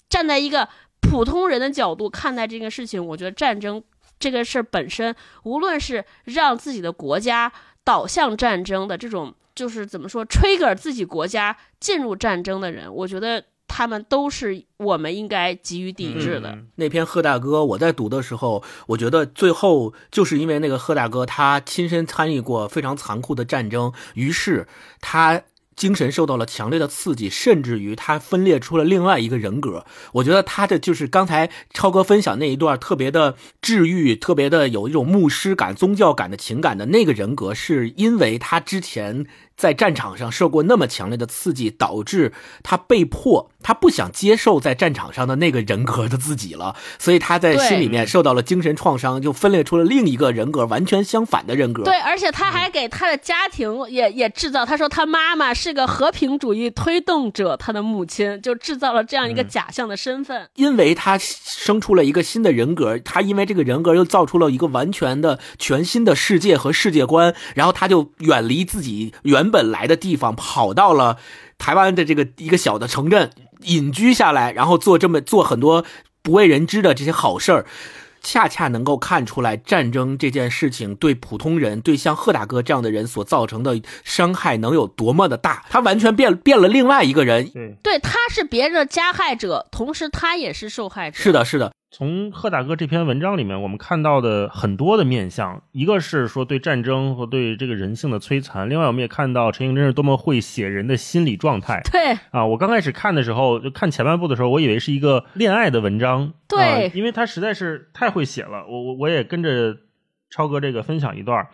站在一个普通人的角度看待这个事情。我觉得战争这个事儿本身，无论是让自己的国家导向战争的这种，就是怎么说，trigger 自己国家进入战争的人，我觉得。他们都是我们应该给予抵制的。那篇贺大哥，我在读的时候，我觉得最后就是因为那个贺大哥他亲身参与过非常残酷的战争，于是他。精神受到了强烈的刺激，甚至于他分裂出了另外一个人格。我觉得他的就是刚才超哥分享那一段特别的治愈，特别的有一种牧师感、宗教感的情感的那个人格，是因为他之前在战场上受过那么强烈的刺激，导致他被迫他不想接受在战场上的那个人格的自己了，所以他在心里面受到了精神创伤，就分裂出了另一个人格，完全相反的人格。对，而且他还给他的家庭也也制造，他说他妈妈是。个和平主义推动者，他的母亲就制造了这样一个假象的身份，因为他生出了一个新的人格，他因为这个人格又造出了一个完全的全新的世界和世界观，然后他就远离自己原本来的地方，跑到了台湾的这个一个小的城镇隐居下来，然后做这么做很多不为人知的这些好事儿。恰恰能够看出来，战争这件事情对普通人，对像贺大哥这样的人所造成的伤害能有多么的大？他完全变变了另外一个人。对，对，他是别人的加害者，同时他也是受害者。是的，是的。从贺大哥这篇文章里面，我们看到的很多的面相，一个是说对战争和对这个人性的摧残，另外我们也看到陈颖真是多么会写人的心理状态。对啊，我刚开始看的时候，就看前半部的时候，我以为是一个恋爱的文章。对，因为他实在是太会写了。我我我也跟着超哥这个分享一段，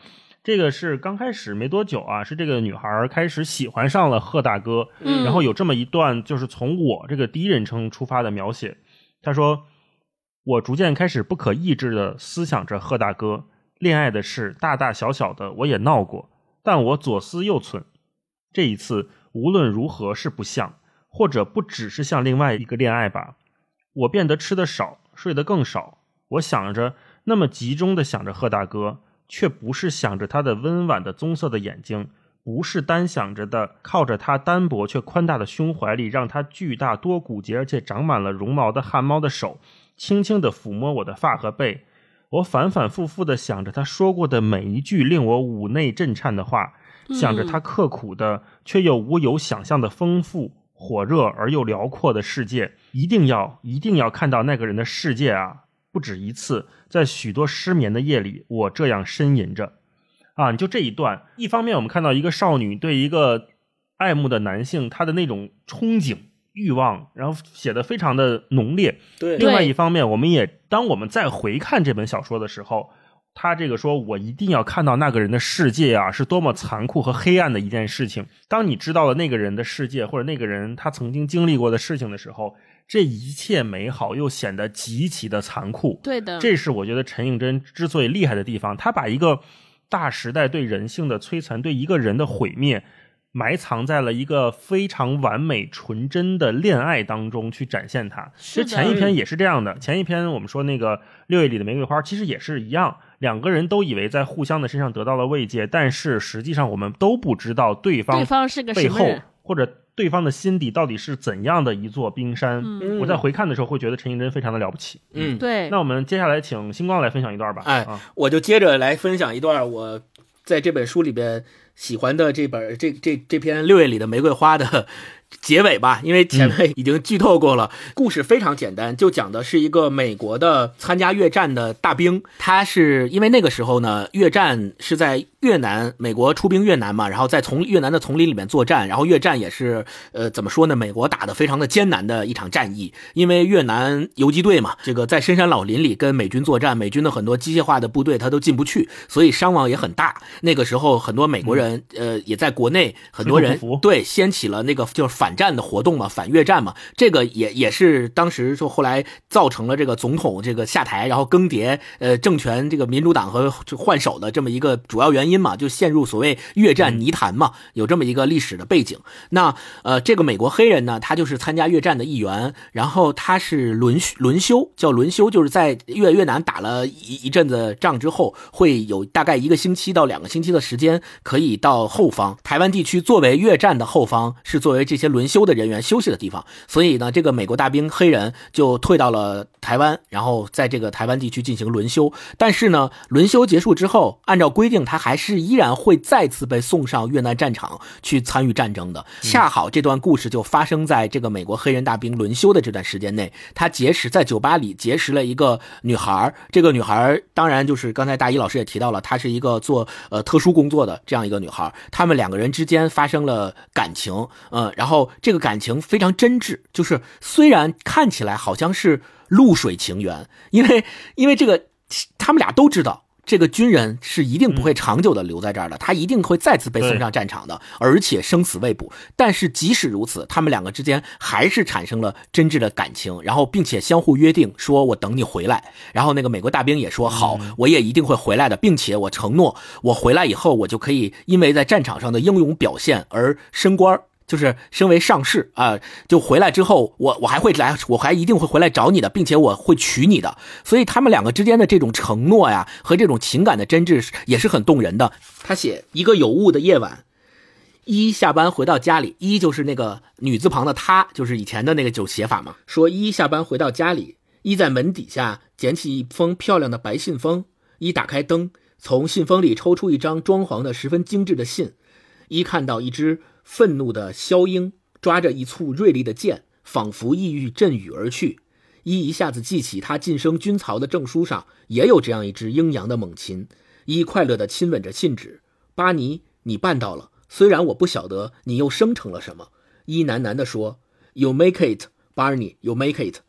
这个是刚开始没多久啊，是这个女孩开始喜欢上了贺大哥，然后有这么一段，就是从我这个第一人称出发的描写，他说。我逐渐开始不可抑制的思想着贺大哥恋爱的事，大大小小的我也闹过，但我左思右忖，这一次无论如何是不像，或者不只是像另外一个恋爱吧。我变得吃的少，睡得更少。我想着那么集中的想着贺大哥，却不是想着他的温婉的棕色的眼睛，不是单想着的靠着他单薄却宽大的胸怀里，让他巨大多骨节而且长满了绒毛的汗毛的手。轻轻地抚摸我的发和背，我反反复复地想着他说过的每一句令我五内震颤的话，想着他刻苦的却又无有想象的丰富、火热而又辽阔的世界。一定要，一定要看到那个人的世界啊！不止一次，在许多失眠的夜里，我这样呻吟着。啊，就这一段，一方面我们看到一个少女对一个爱慕的男性，她的那种憧憬。欲望，然后写的非常的浓烈。对，另外一方面，我们也当我们再回看这本小说的时候，他这个说我一定要看到那个人的世界啊，是多么残酷和黑暗的一件事情。当你知道了那个人的世界，或者那个人他曾经经历过的事情的时候，这一切美好又显得极其的残酷。对的，这是我觉得陈映真之所以厉害的地方，他把一个大时代对人性的摧残，对一个人的毁灭。埋藏在了一个非常完美纯真的恋爱当中去展现它。其实前一篇也是这样的，前一篇我们说那个六月里的玫瑰花，其实也是一样，两个人都以为在互相的身上得到了慰藉，但是实际上我们都不知道对方对方是个背后或者对方的心底到底是怎样的一座冰山。嗯我在回看的时候会觉得陈映真非常的了不起。嗯，对，那我们接下来请星光来分享一段吧。哎啊，我就接着来分享一段我在这本书里边喜欢的这本这这这篇六月里的玫瑰花的结尾吧，因为前面已经剧透过了。故事非常简单，就讲的是一个美国的参加越战的大兵，他是因为那个时候呢，越战是在越南，美国出兵越南嘛，然后在从越南的丛林里面作战，然后越战也是呃怎么说呢，美国打的非常的艰难的一场战役，因为越南游击队嘛，这个在深山老林里跟美军作战，美军的很多机械化的部队他都进不去，所以伤亡也很大。那个时候很多美国人、呃也在国内，很多人对掀起了那个就是反战的活动嘛，反越战嘛，这个也也是当时说后来造成了这个总统这个下台，然后更迭呃政权这个民主党和换手的这么一个主要原因嘛，就陷入所谓越战泥潭嘛，有这么一个历史的背景。那呃这个美国黑人呢，他就是参加越战的一员，然后他是轮轮休，叫轮休，就是在越越南打了一一阵子仗之后，会有大概一个星期到两个星期的时间可以到后方台湾地区作为越战的后方，是作为这些轮休的人员休息的地方。所以呢，这个美国大兵黑人就退到了台湾，然后在这个台湾地区进行轮休。但是呢，轮休结束之后，按照规定，他还是依然会再次被送上越南战场去参与战争的。恰好这段故事就发生在这个美国黑人大兵轮休的这段时间内，他结识在酒吧里结识了一个女孩。这个女孩当然就是刚才大一老师也提到了，她是一个做呃特殊工作的这样一个女孩儿。他们两个人之间发生了感情，嗯，然后这个感情非常真挚，就是虽然看起来好像是露水情缘，因为因为这个他们俩都知道。这个军人是一定不会长久的留在这儿的，他一定会再次被送上战场的，而且生死未卜。但是即使如此，他们两个之间还是产生了真挚的感情，然后并且相互约定说：“我等你回来。”然后那个美国大兵也说：“好，我也一定会回来的，并且我承诺，我回来以后，我就可以因为在战场上的英勇表现而升官儿。”就是升为上士啊、就回来之后，我我还会来，我还一定会回来找你的，并且我会娶你的。所以他们两个之间的这种承诺呀，和这种情感的真挚也是很动人的。他写一个有雾的夜晚，一下班回到家里，一就是那个女字旁的她，就是以前的那个就写法嘛。说一下班回到家里，一在门底下捡起一封漂亮的白信封，一打开灯，从信封里抽出一张装潢的十分精致的信，一看到一只愤怒的枭鹰抓着一簇锐利的箭，仿佛意欲振羽而去。一一下子记起他晋升军曹的证书上也有这样一只鹰扬的猛禽。一快乐地亲吻着信纸。巴尼，你办到了，虽然我不晓得你又生成了什么。一喃喃地说：“You make it, Barney, you make it。”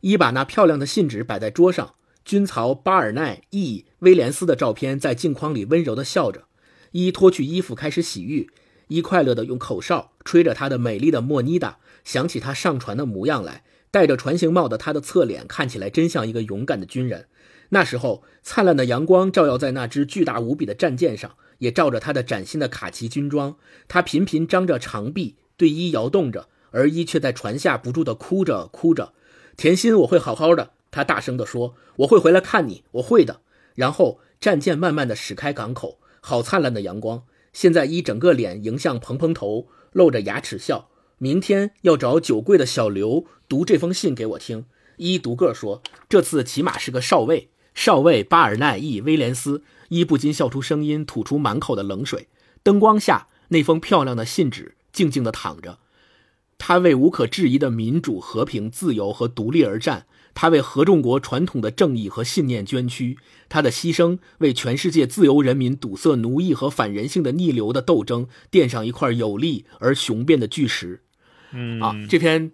一把那漂亮的信纸摆在桌上，军曹巴尔奈 ·E· 威廉斯的照片在镜框里温柔地笑着。一脱去衣服开始洗浴。一快乐地用口哨吹着他的美丽的莫妮达，想起他上船的模样来。戴着船形帽的他的侧脸看起来真像一个勇敢的军人。那时候，灿烂的阳光照耀在那只巨大无比的战舰上，也照着他的崭新的卡其军装。他频频张着长臂，对伊摇动着，而伊却在船下不住地哭着哭着。甜心，我会好好的。他大声地说：“我会回来看你，我会的。”然后战舰慢慢地驶开港口，好灿烂的阳光。现在一整个脸迎向蓬蓬头，露着牙齿笑。明天要找酒柜的小刘读这封信给我听。一独个说：“这次起码是个少尉，少尉巴尔奈伊威廉斯。”一不禁笑出声音，吐出满口的冷水。灯光下，那封漂亮的信纸静静地躺着。他为无可置疑的民主、和平、自由和独立而战。他为合众国传统的正义和信念捐躯。他的牺牲为全世界自由人民堵塞奴役和反人性的逆流的斗争垫上一块有力而雄辩的巨石。嗯啊，这篇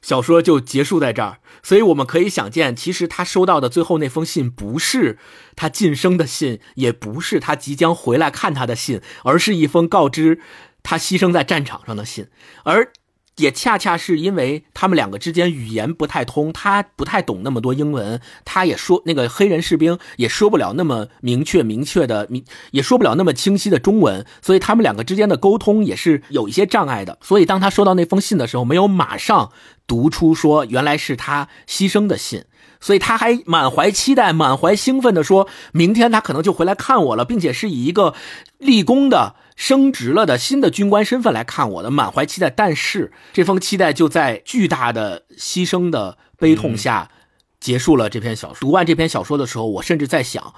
小说就结束在这儿。所以我们可以想见，其实他收到的最后那封信不是他晋升的信，也不是他即将回来看他的信，而是一封告知他牺牲在战场上的信。而也恰恰是因为他们两个之间语言不太通，他不太懂那么多英文，他也说那个黑人士兵也说不了那么明确明确的，明也说不了那么清晰的中文，所以他们两个之间的沟通也是有一些障碍的。所以当他收到那封信的时候，没有马上读出说原来是他牺牲的信，所以他还满怀期待、满怀兴奋的说，明天他可能就回来看我了，并且是以一个立功的、升职了的新的军官身份来看我的，满怀期待。但是这封期待就在巨大的牺牲的悲痛下结束了。这篇小说读完这篇小说的时候，我甚至在想，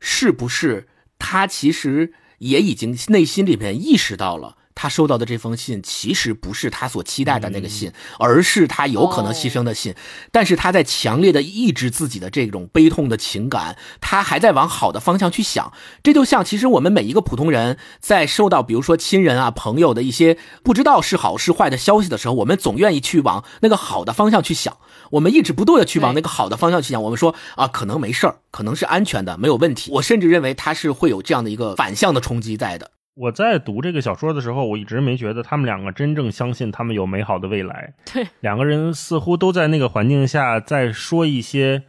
是不是他其实也已经内心里面意识到了。他收到的这封信其实不是他所期待的那个信，而是他有可能牺牲的信。但是他在强烈的抑制自己的这种悲痛的情感，他还在往好的方向去想。这就像其实我们每一个普通人在收到比如说亲人啊、朋友的一些不知道是好是坏的消息的时候，我们总愿意去往那个好的方向去想。我们一直不断的去往那个好的方向去想。我们说啊，可能没事儿，可能是安全的，没有问题。我甚至认为他是会有这样的一个反向的冲击在的。我在读这个小说的时候，我一直没觉得他们两个真正相信他们有美好的未来。对，两个人似乎都在那个环境下在说一些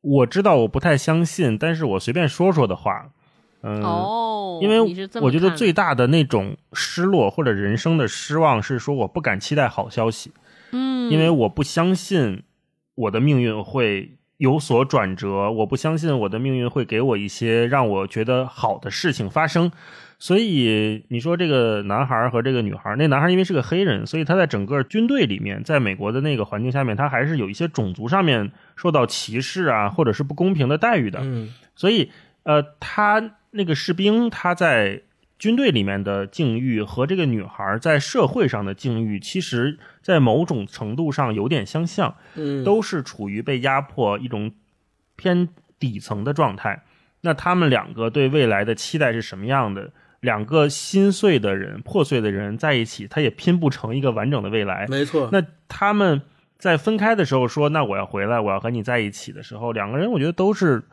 我知道我不太相信，但是我随便说说的话。嗯，哦，因为我觉得最大的那种失落或者人生的失望是说我不敢期待好消息，嗯，因为我不相信我的命运会有所转折，我不相信我的命运会给我一些让我觉得好的事情发生。所以你说这个男孩和这个女孩，那男孩因为是个黑人，所以他在整个军队里面，在美国的那个环境下面，他还是有一些种族上面受到歧视啊，或者是不公平的待遇的。嗯所以，呃，他那个士兵他在军队里面的境遇和这个女孩在社会上的境遇，其实在某种程度上有点相像，嗯，都是处于被压迫一种偏底层的状态。那他们两个对未来的期待是什么样的？两个心碎的人、破碎的人在一起，他也拼不成一个完整的未来。没错。那他们在分开的时候说：“那我要回来，我要和你在一起”的时候，两个人我觉得都是，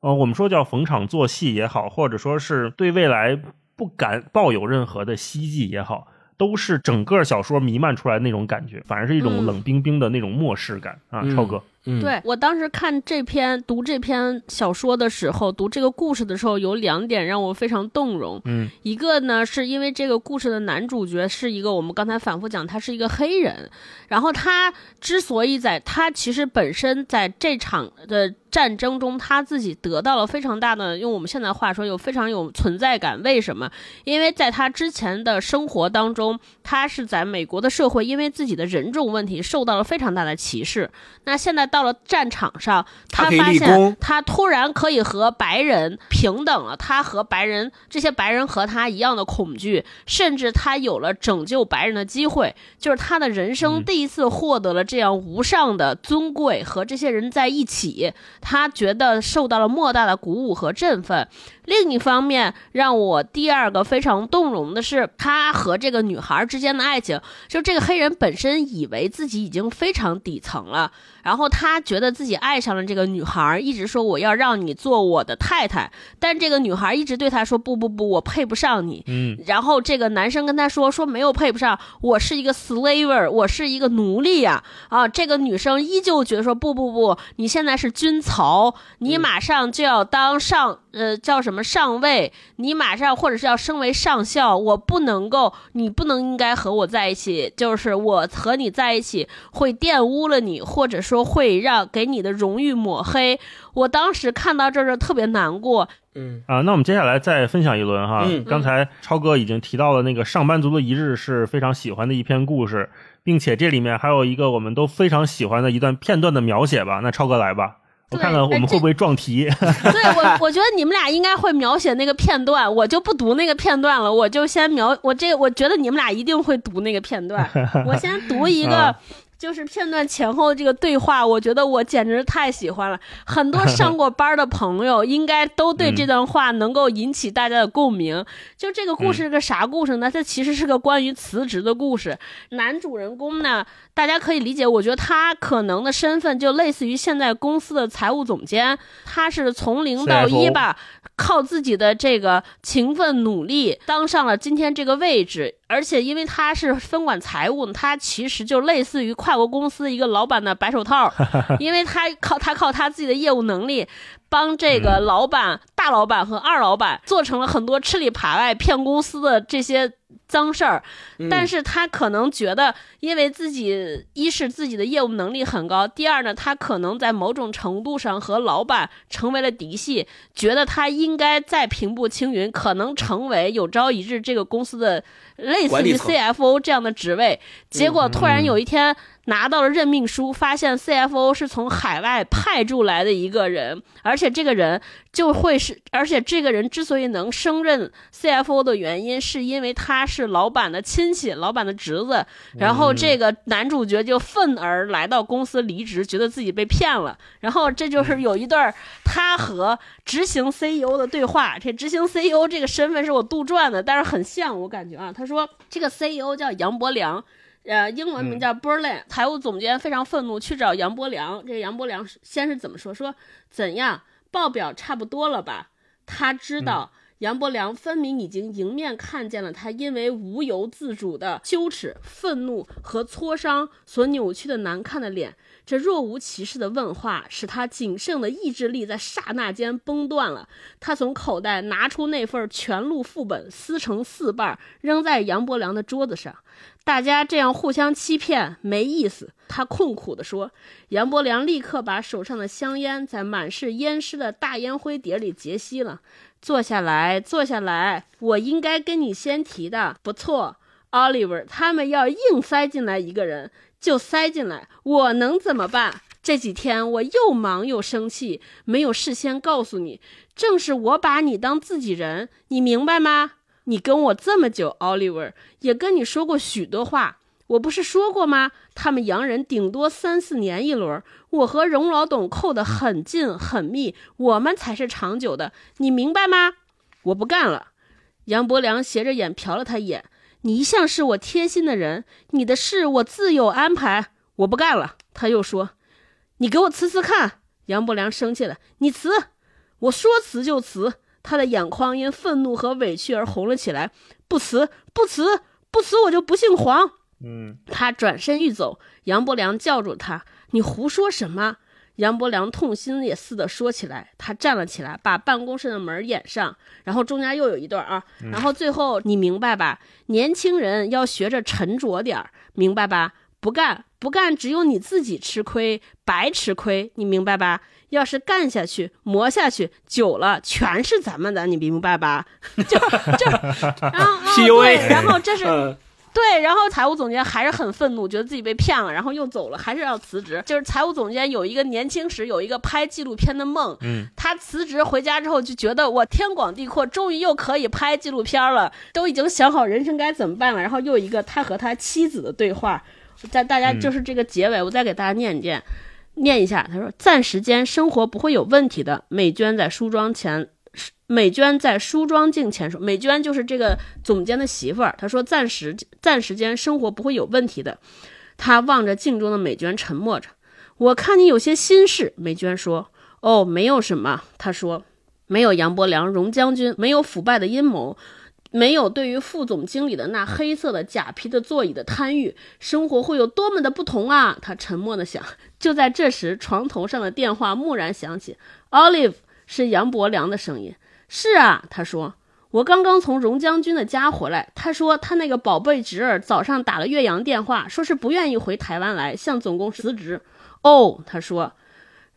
呃，我们说叫逢场作戏也好，或者说是对未来不敢抱有任何的希冀也好，都是整个小说弥漫出来那种感觉，反而是一种嗯冷冰冰的那种漠视感啊，嗯超哥。嗯，对我当时看这篇读这篇小说的时候，读这个故事的时候，有两点让我非常动容。嗯一个呢，是因为这个故事的男主角是一个我们刚才反复讲，他是一个黑人，然后他之所以在他其实本身在这场的战争中，他自己得到了非常大的，用我们现在话说，有非常有存在感。为什么？因为在他之前的生活当中，他是在美国的社会，因为自己的人种问题受到了非常大的歧视。那现在到了战场上，他发现他突然可以和白人平等了，他和白人这些白人和他一样的恐惧，甚至他有了拯救白人的机会，就是他的人生第一次获得了这样无上的尊贵，和这些人在一起，他觉得受到了莫大的鼓舞和振奋。另一方面，让我第二个非常动容的是，他和这个女孩之间的爱情。就这个黑人本身以为自己已经非常底层了，然后他觉得自己爱上了这个女孩，一直说我要让你做我的太太，但这个女孩一直对他说不不不，我配不上你。嗯然后这个男生跟他说说没有配不上，我是一个 slaver，我是一个奴隶呀啊这个女生依旧觉得说不不不，你现在是军曹，你马上就要当上呃叫什么上尉，你马上或者是要升为上校，我不能够，你不能应该和我在一起，就是我和你在一起会玷污了你，或者说会让给你的荣誉抹黑。我当时看到这儿就特别难过，嗯啊，那我们接下来再分享一轮哈。嗯刚才超哥已经提到了那个上班族的一日是非常喜欢的一篇故事，并且这里面还有一个我们都非常喜欢的一段片段的描写吧。那超哥来吧，我看看我们会不会撞题。对我，我觉得你们俩应该会描写那个片段，我就不读那个片段了，我就先描我这，我觉得你们俩一定会读那个片段。我先读一个 啊，就是片段前后这个对话，我觉得我简直太喜欢了。很多上过班的朋友应该都对这段话能够引起大家的共鸣。就这个故事是个啥故事呢？它其实是个关于辞职的故事。男主人公呢，大家可以理解，我觉得他可能的身份就类似于现在公司的财务总监，他是从零到一吧，靠自己的这个勤奋努力当上了今天这个位置，而且因为他是分管财务，他其实就类似于跨国公司一个老板的白手套，因为他靠他靠他自己的业务能力。帮这个老板大大老板和二老板做成了很多吃里扒外骗公司的这些。脏事儿，但是他可能觉得，因为自己一是自己的业务能力很高，第二呢，他可能在某种程度上和老板成为了嫡系，觉得他应该再平步青云，可能成为有朝一日这个公司的类似于 CFO 这样的职位。结果突然有一天拿到了任命书，发现 CFO 是从海外派驻来的一个人，而且这个人就会是，而且这个人之所以能升任 CFO 的原因，是因为他是。老板的亲戚，老板的侄子，然后这个男主角就愤而来到公司离职，觉得自己被骗了。然后这就是有一段他和执行 CEO 的对话。这执行 CEO 这个身份是我杜撰的，但是很像，我感觉啊。他说这个 CEO 叫杨伯良，呃，英文名叫 Berlin。财务总监非常愤怒，去找杨伯良。这个杨伯良先是怎么说？说怎样？报表差不多了吧？他知道。杨伯良分明已经迎面看见了他因为无由自主的羞耻、愤怒和挫伤所扭曲的难看的脸。这若无其事的问话使他仅剩的意志力在刹那间崩断了。他从口袋拿出那份全录副本，撕成四瓣，扔在杨伯良的桌子上。大家这样互相欺骗没意思，他痛苦地说。杨伯良立刻把手上的香烟在满是烟湿的大烟灰碟里截熄了。坐下来，坐下来。我应该跟你先提的，不错，Oliver。他们要硬塞进来一个人，就塞进来。我能怎么办？这几天我又忙又生气，没有事先告诉你。正是我把你当自己人，你明白吗？你跟我这么久，Oliver，也跟你说过许多话。我不是说过吗？他们洋人顶多三四年一轮，我和荣老董扣得很近很密，我们才是长久的，你明白吗？我不干了。杨伯良斜着眼瞟了他一眼。你一向是我贴心的人，你的事我自有安排。我不干了。他又说：“你给我辞辞看。”杨伯良生气了：“你辞？我说辞就辞。”他的眼眶因愤怒和委屈而红了起来。不辞，不辞，不辞，我就不姓黄。嗯，他转身欲走，杨伯良叫住他：“你胡说什么？”杨伯良痛心也似的说起来。他站了起来，把办公室的门掩上，然后中间又有一段啊，然后最后你明白吧？年轻人要学着沉着点儿，明白吧？不干不干，只有你自己吃亏，白吃亏，你明白吧？要是干下去，磨下去，久了全是咱们的，你明白吧？就就，然后对，然后这是。对，然后财务总监还是很愤怒，觉得自己被骗了，然后又走了，还是要辞职。就是财务总监有一个年轻时有一个拍纪录片的梦，嗯，他辞职回家之后就觉得我天广地阔，终于又可以拍纪录片了，都已经想好人生该怎么办了。然后又一个他和他妻子的对话，在大家就是这个结尾，我再给大家念一念，念一下。他说：“暂时间生活不会有问题的。”美娟在梳妆前。美娟在梳妆镜前说：“美娟就是这个总监的媳妇儿。”她说：“暂时暂时间生活不会有问题的。”他望着镜中的美娟，沉默着。我看你有些心事。美娟说：“哦，没有什么。”他说：“没有杨伯良、荣将军，没有腐败的阴谋，没有对于副总经理的那黑色的假皮的座椅的贪欲，生活会有多么的不同啊！”他沉默地想。就在这时，床头上的电话蓦然响起，Olive 是杨伯良的声音。是啊，他说，我刚刚从荣将军的家回来。他说他那个宝贝侄儿早上打了岳阳电话，说是不愿意回台湾来，向总公司辞职。哦，他说，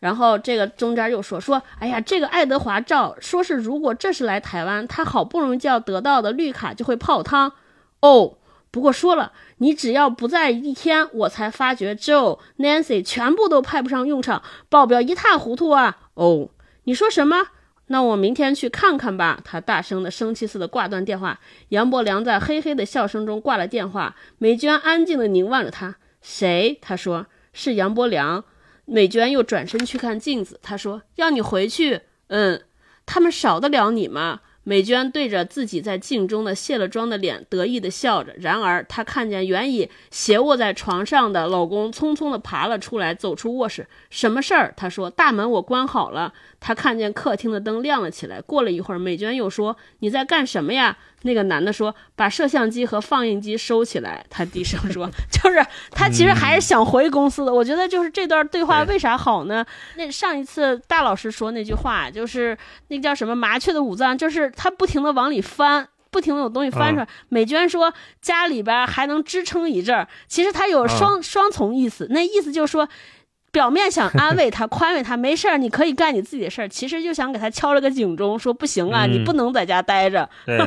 然后这个中间又说说，哎呀，这个爱德华赵说是如果这是来台湾，他好不容易就要得到的绿卡就会泡汤。哦，不过说了，你只要不在一天，我才发觉 Joe、Nancy 全部都派不上用场，报表一塌糊涂啊。哦，你说什么？那我明天去看看吧。他大声的、生气似的挂断电话。杨伯良在嘿嘿的笑声中挂了电话。美娟安静的凝望着他。谁？他说是杨伯良。美娟又转身去看镜子。她说要你回去。嗯，他们少得了你吗？美娟对着自己在镜中的卸了妆的脸得意的笑着。然而，她看见原已斜卧在床上的老公匆匆的爬了出来，走出卧室。什么事儿？她说：“大门我关好了。”她看见客厅的灯亮了起来。过了一会儿，美娟又说：“你在干什么呀？”那个男的说：“把摄像机和放映机收起来。”他低声说：“ 就是他其实还是想回公司的。我觉得就是这段对话为啥好呢？那上一次大老师说那句话，就是那个叫什么麻雀的五脏，就是他不停的往里翻。不停的有东西翻出来，美娟说家里边还能支撑一阵儿，其实他有双、双重意思，那意思就是说，表面想安慰他、宽慰他，没事儿，你可以干你自己的事儿，其实就想给他敲了个警钟，说不行啊，嗯。你不能在家待着，对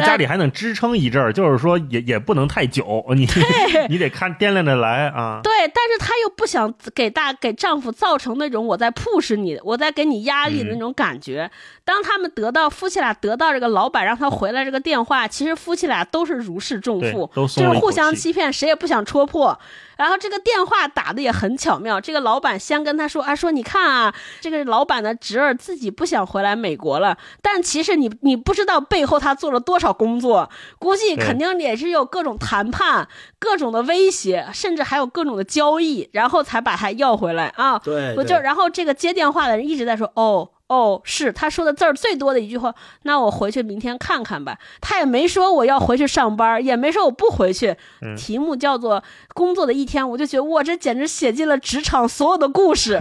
家里还能支撑一阵儿，就是说也也不能太久，你 你得看掂量着来啊。对，但是她又不想给大给丈夫造成那种我在 push 你，我在给你压力的那种感觉。当他们得到夫妻俩得到这个老板让他回来这个电话，其实夫妻俩都是如释重负，都就是互相欺骗，谁也不想戳破。然后这个电话打的也很巧妙，这个老板先跟他说啊，说你看啊，这个老板的侄儿自己不想回来美国了，但其实你你不知道背后他做了多少工作，估计肯定也是有各种谈判、各种的威胁，甚至还有各种的交易，然后才把他要回来啊。对我就然后这个接电话的人一直在说哦。哦，是他说的字儿最多的一句话。那我回去明天看看吧。他也没说我要回去上班，也没说我不回去。嗯题目叫做“工作的一天”，我就觉得哇，这简直写进了职场所有的故事，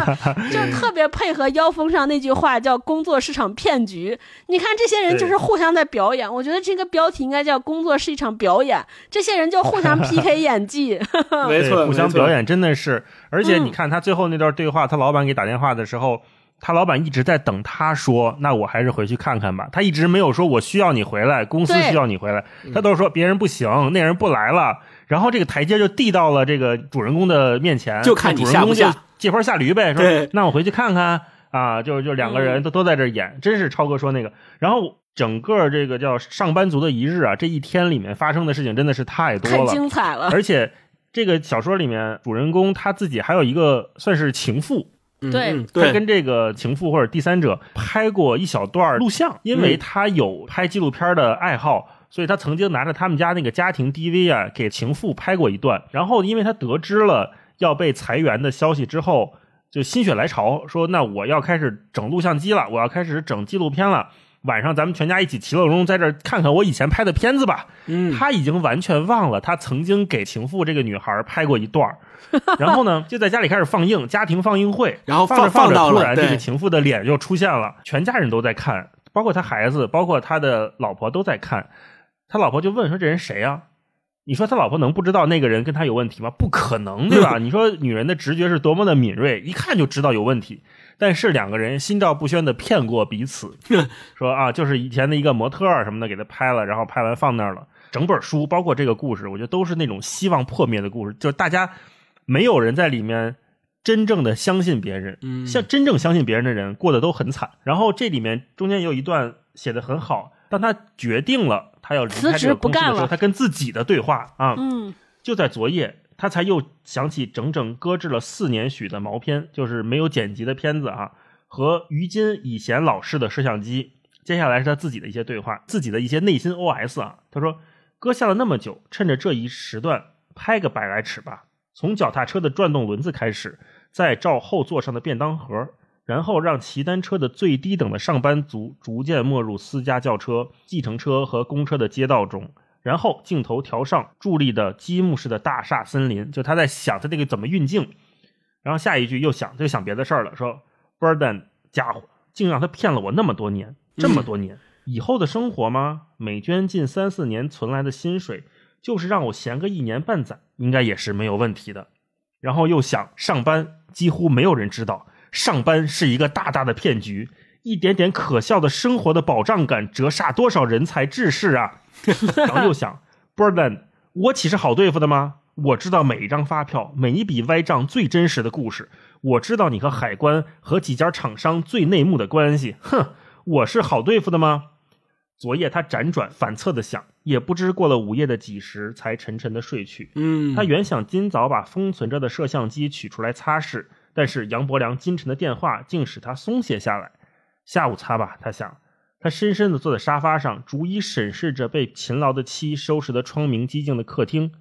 就特别配合腰封上那句话叫“工作是场骗局”。你看这些人就是互相在表演，我觉得这个标题应该叫“工作是一场表演”，这些人就互相 PK 演技。没错，互相表演真的是，而且嗯你看他最后那段对话，他老板给打电话的时候，他老板一直在等他说，那我还是回去看看吧。他一直没有说我需要你回来，公司需要你回来，嗯。他都是说别人不行，那人不来了，然后这个台阶就递到了这个主人公的面前，就看你主人公下不下。借坡下驴呗，对。说那我回去看看啊，就就两个人嗯。都都在这儿演，真是超哥说那个，然后。整个这个叫上班族的一日啊，这一天里面发生的事情真的是太多太了，精彩了，而且这个小说里面主人公他自己还有一个算是情妇，嗯对他跟这个情妇或者第三者拍过一小段录像，因为他有拍纪录片的爱好。所以他曾经拿着他们家那个家庭 DV 啊，给情妇拍过一段。然后，因为他得知了要被裁员的消息之后，就心血来潮，说：“那我要开始整录像机了，我要开始整纪录片了。晚上咱们全家一起其乐融融，在这儿看看我以前拍的片子吧。”嗯，他已经完全忘了他曾经给情妇这个女孩拍过一段儿 然后呢，就在家里开始放映家庭放映会，然后放着放着，突然这个情妇的脸就出现了，全家人都在看，包括他孩子，包括他的老婆都在看。他老婆就问说：“这人谁呀、你说他老婆能不知道那个人跟他有问题吗？不可能，对吧？你说女人的直觉是多么的敏锐，一看就知道有问题。但是两个人心照不宣的骗过彼此，说啊，就是以前的一个模特儿什么的给他拍了，然后拍完放那儿了。整本书包括这个故事，我觉得都是那种希望破灭的故事，就是大家没有人在里面真正的相信别人，嗯像真正相信别人的人过得都很惨。然后这里面中间也有一段写的很好，当他决定了他要离辞职开这个不干了公司的时候，他跟自己的对话啊，嗯，就在昨夜，他才又想起整整搁置了四年许的毛片，就是没有剪辑的片子啊，和于金以前老式的摄像机。接下来是他自己的一些对话，自己的一些内心 OS 啊。他说：“搁下了那么久，趁着这一时段拍个百来尺吧。从脚踏车的转动轮子开始，再照后座上的便当盒，然后让骑单车的最低等的上班族逐渐没入私家轿车、计程车和公车的街道中。然后镜头调上伫立的积木式的大厦森林，就他在想他这个怎么运镜。然后下一句又想就想别的事儿了，说 Burden 家伙竟让他骗了我那么多年，这么多年、以后的生活吗？美娟近三四年存来的薪水，就是让我闲个一年半载，应该也是没有问题的。然后又想上班，几乎没有人知道上班是一个大大的骗局，一点点可笑的生活的保障感折煞多少人才志士啊！然后又想 Burden，我岂是好对付的吗？我知道每一张发票、每一笔歪账最真实的故事，我知道你和海关和几家厂商最内幕的关系。哼，我是好对付的吗？昨夜他辗转反侧的想，也不知过了午夜的几时，才沉沉的睡去。嗯，他原想今早把封存着的摄像机取出来擦拭，但是杨伯良今晨的电话竟使他松懈下来。下午擦吧，他想。他深深地坐在沙发上，逐一审视着被勤劳的妻收拾得窗明几净的客厅。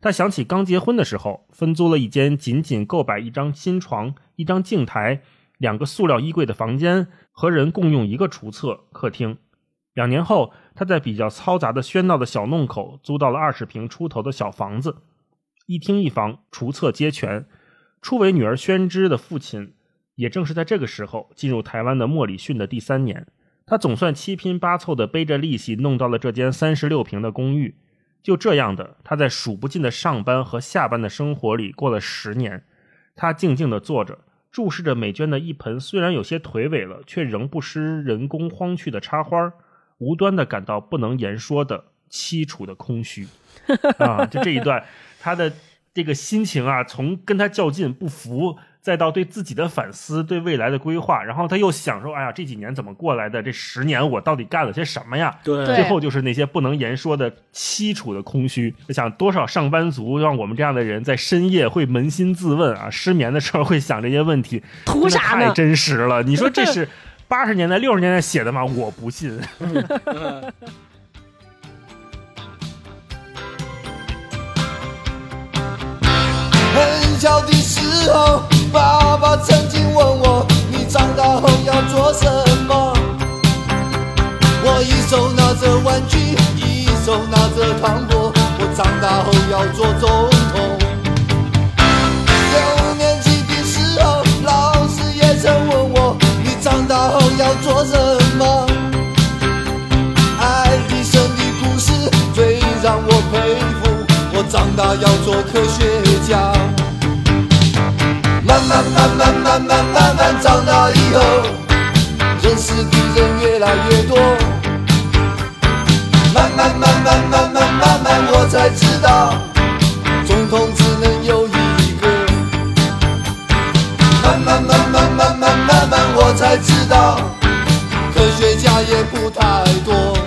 他想起刚结婚的时候，分租了一间仅仅够摆一张新床、一张镜台、两个塑料衣柜的房间，和人共用一个厨厕、客厅。两年后，他在比较嘈杂的喧闹的小弄口租到了二十平出头的小房子，一厅一房，厨厕皆全。初为女儿宣之的父亲，也正是在这个时候进入台湾的莫里逊的第三年。他总算七拼八凑的背着利息弄到了这间三十六平的公寓。就这样的，他在数不尽的上班和下班的生活里过了十年。他静静地坐着，注视着美娟的一盆虽然有些颓萎了，却仍不失人工荒趣的插花，无端的感到不能言说的凄楚的空虚。啊，就这一段，他的这个心情啊，从跟他较劲不服。再到对自己的反思，对未来的规划，然后他又想说：“哎呀，这几年怎么过来的？这十年我到底干了些什么呀？”对，最后就是那些不能言说的凄楚的空虚。我想，多少上班族像我们这样的人在深夜会扪心自问啊，失眠的时候会想这些问题，图啥太真实了。你说这是 八十年代、六十年代写的吗？我不信。很小的时候，爸爸曾经问我：“你长大后要做什么？”我一手拿着玩具，一手拿着糖果。我长大后要做总统。六年级的时候，老师也曾问我：“你长大后要做什么？”爱迪生的故事最让我佩服。我长大要做科学家。慢慢慢慢慢慢慢慢长大以后，认识的人越来越多。慢慢慢慢慢慢慢慢，我才知道，总统只能有一个。慢慢慢慢慢慢慢慢，我才知道，科学家也不太多。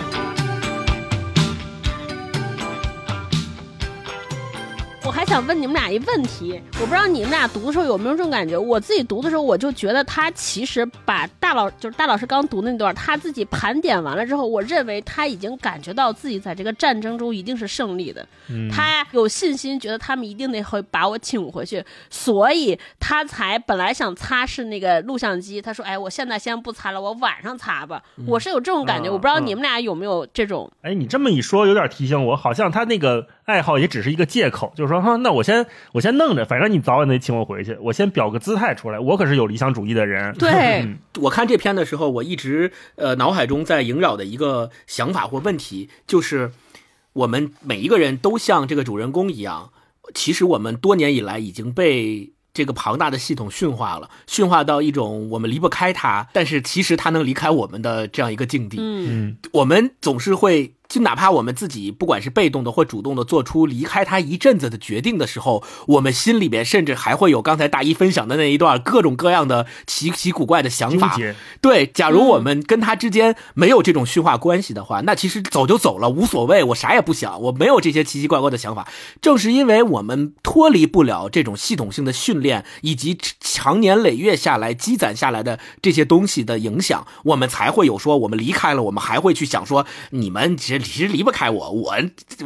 想问你们俩一问题，我不知道你们俩读的时候有没有这种感觉？我自己读的时候，我就觉得他其实把大老就是大老师刚读那段，他自己盘点完了之后，我认为他已经感觉到自己在这个战争中一定是胜利的，他有信心，觉得他们一定得会把我请回去，所以他才本来想擦拭那个录像机，他说：“哎，我现在先不擦了，我晚上擦吧。我是有这种感觉，嗯我不知道嗯你们俩有没有这种。哎，你这么一说，有点提醒我，好像他那个爱好也只是一个借口，就是说，哈，那我先我先弄着，反正你早晚得请我回去，我先表个姿态出来，我可是有理想主义的人。对 嗯我看这篇的时候，我一直呃脑海中在萦绕的一个想法或问题，就是我们每一个人都像这个主人公一样，其实我们多年以来已经被这个庞大的系统驯化了，驯化到一种我们离不开它，但是其实它能离开我们的这样一个境地。嗯，嗯我们总是会，就哪怕我们自己不管是被动的或主动的做出离开他一阵子的决定的时候，我们心里边甚至还会有刚才大一分享的那一段各种各样的奇奇古怪的想法。对，假如嗯我们跟他之间没有这种驯化关系的话，那其实走就走了，无所谓，我啥也不想，我没有这些奇奇怪怪的想法。正是因为我们脱离不了这种系统性的训练，以及长年累月下来积攒下来的这些东西的影响，我们才会有说，我们离开了，我们还会去想说，你们其实其实离不开我，我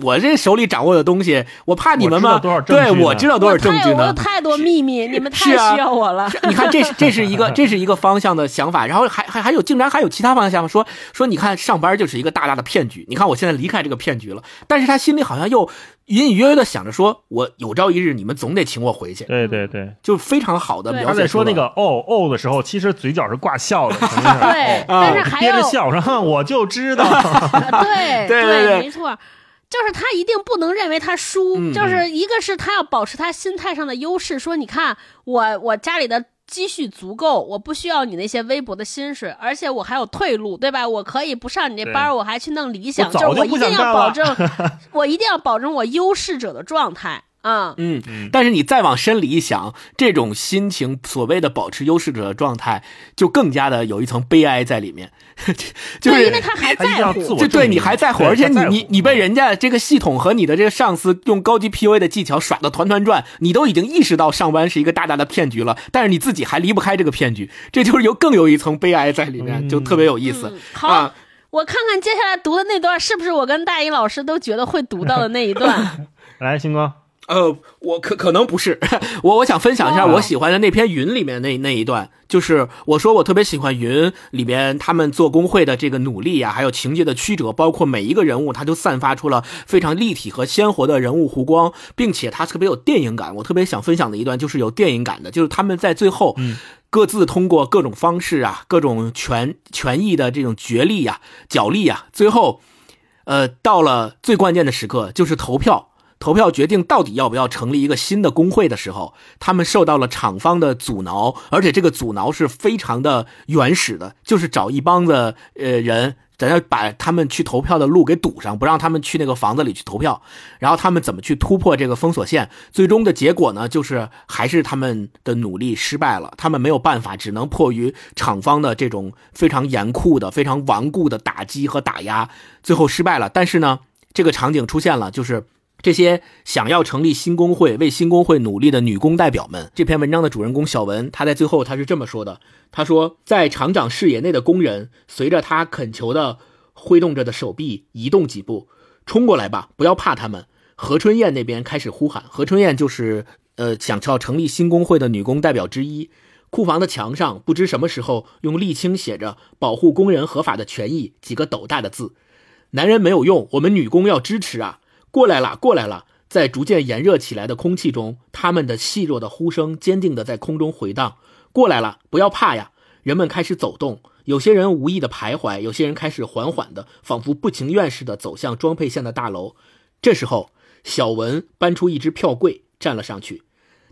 我这手里掌握的东西，我怕你们吗？对，我知道多少证据呢我太有？太多秘密，你们太是啊需要我了。你看，这是这是一个 这是一个方向的想法，然后还还还有竟然还有其他方向想法，说说你看上班就是一个大大的骗局，你看我现在离开这个骗局了，但是他心里好像又隐隐约约的想着说，我有朝一日你们总得请我回去，对对对。就非常好的描写他在说那个哦哦的时候，其实嘴角是挂笑的，对，哦但是还有憋着笑，然后 我就知道，对 对对对没错。就是他一定不能认为他输，嗯就是一个是他要保持他心态上的优势，说你看我我家里的积蓄足够，我不需要你那些微薄的薪水，而且我还有退路，对吧？我可以不上你那班我还去弄理想，就是我一定要保证，我一定要保证我优势者的状态啊。嗯嗯，但是你再往深里一想，这种心情所谓的保持优势者的状态，就更加的有一层悲哀在里面，就对，因为是。他还在乎就对你还在乎，而且你你你被人家这个系统和你的这个上司用高级 PUA 的技巧耍的团团转，你都已经意识到上班是一个大大的骗局了，但是你自己还离不开这个骗局，这就是有更有一层悲哀在里面，嗯就特别有意思嗯。好啊。我看看接下来读的那段是不是我跟大一老师都觉得会读到的那一段？来，星光，呃，我可可能不是，我我想分享一下我喜欢的那篇云里面那那一段，就是我说我特别喜欢云里边他们做工会的这个努力啊，还有情节的曲折，包括每一个人物，他都散发出了非常立体和鲜活的人物弧光，并且他特别有电影感。我特别想分享的一段就是有电影感的，就是他们在最后，各自通过各种方式啊，各种权权益的这种角力呀、角力呀，最后，呃，到了最关键的时刻，就是投票。投票决定到底要不要成立一个新的工会的时候，他们受到了厂方的阻挠，而且这个阻挠是非常的原始的，就是找一帮子呃人在那把他们去投票的路给堵上，不让他们去那个房子里去投票。然后他们怎么去突破这个封锁线？最终的结果呢，就是还是他们的努力失败了，他们没有办法，只能迫于厂方的这种非常严酷的、非常顽固的打击和打压，最后失败了。但是呢，这个场景出现了，就是。这些想要成立新工会、为新工会努力的女工代表们，这篇文章的主人公小文，他在最后他是这么说的：“他说，在厂长视野内的工人，随着他恳求的挥动着的手臂移动几步，冲过来吧，不要怕他们。”何春燕那边开始呼喊，何春燕就是呃想要成立新工会的女工代表之一。库房的墙上不知什么时候用沥青写着“保护工人合法的权益”几个斗大的字。男人没有用，我们女工要支持啊！过来了，过来了！在逐渐炎热起来的空气中，他们的细弱的呼声坚定地在空中回荡。过来了，不要怕呀！人们开始走动，有些人无意的徘徊，有些人开始缓缓的，仿佛不情愿似的走向装配线的大楼。这时候，小文搬出一只票柜，站了上去。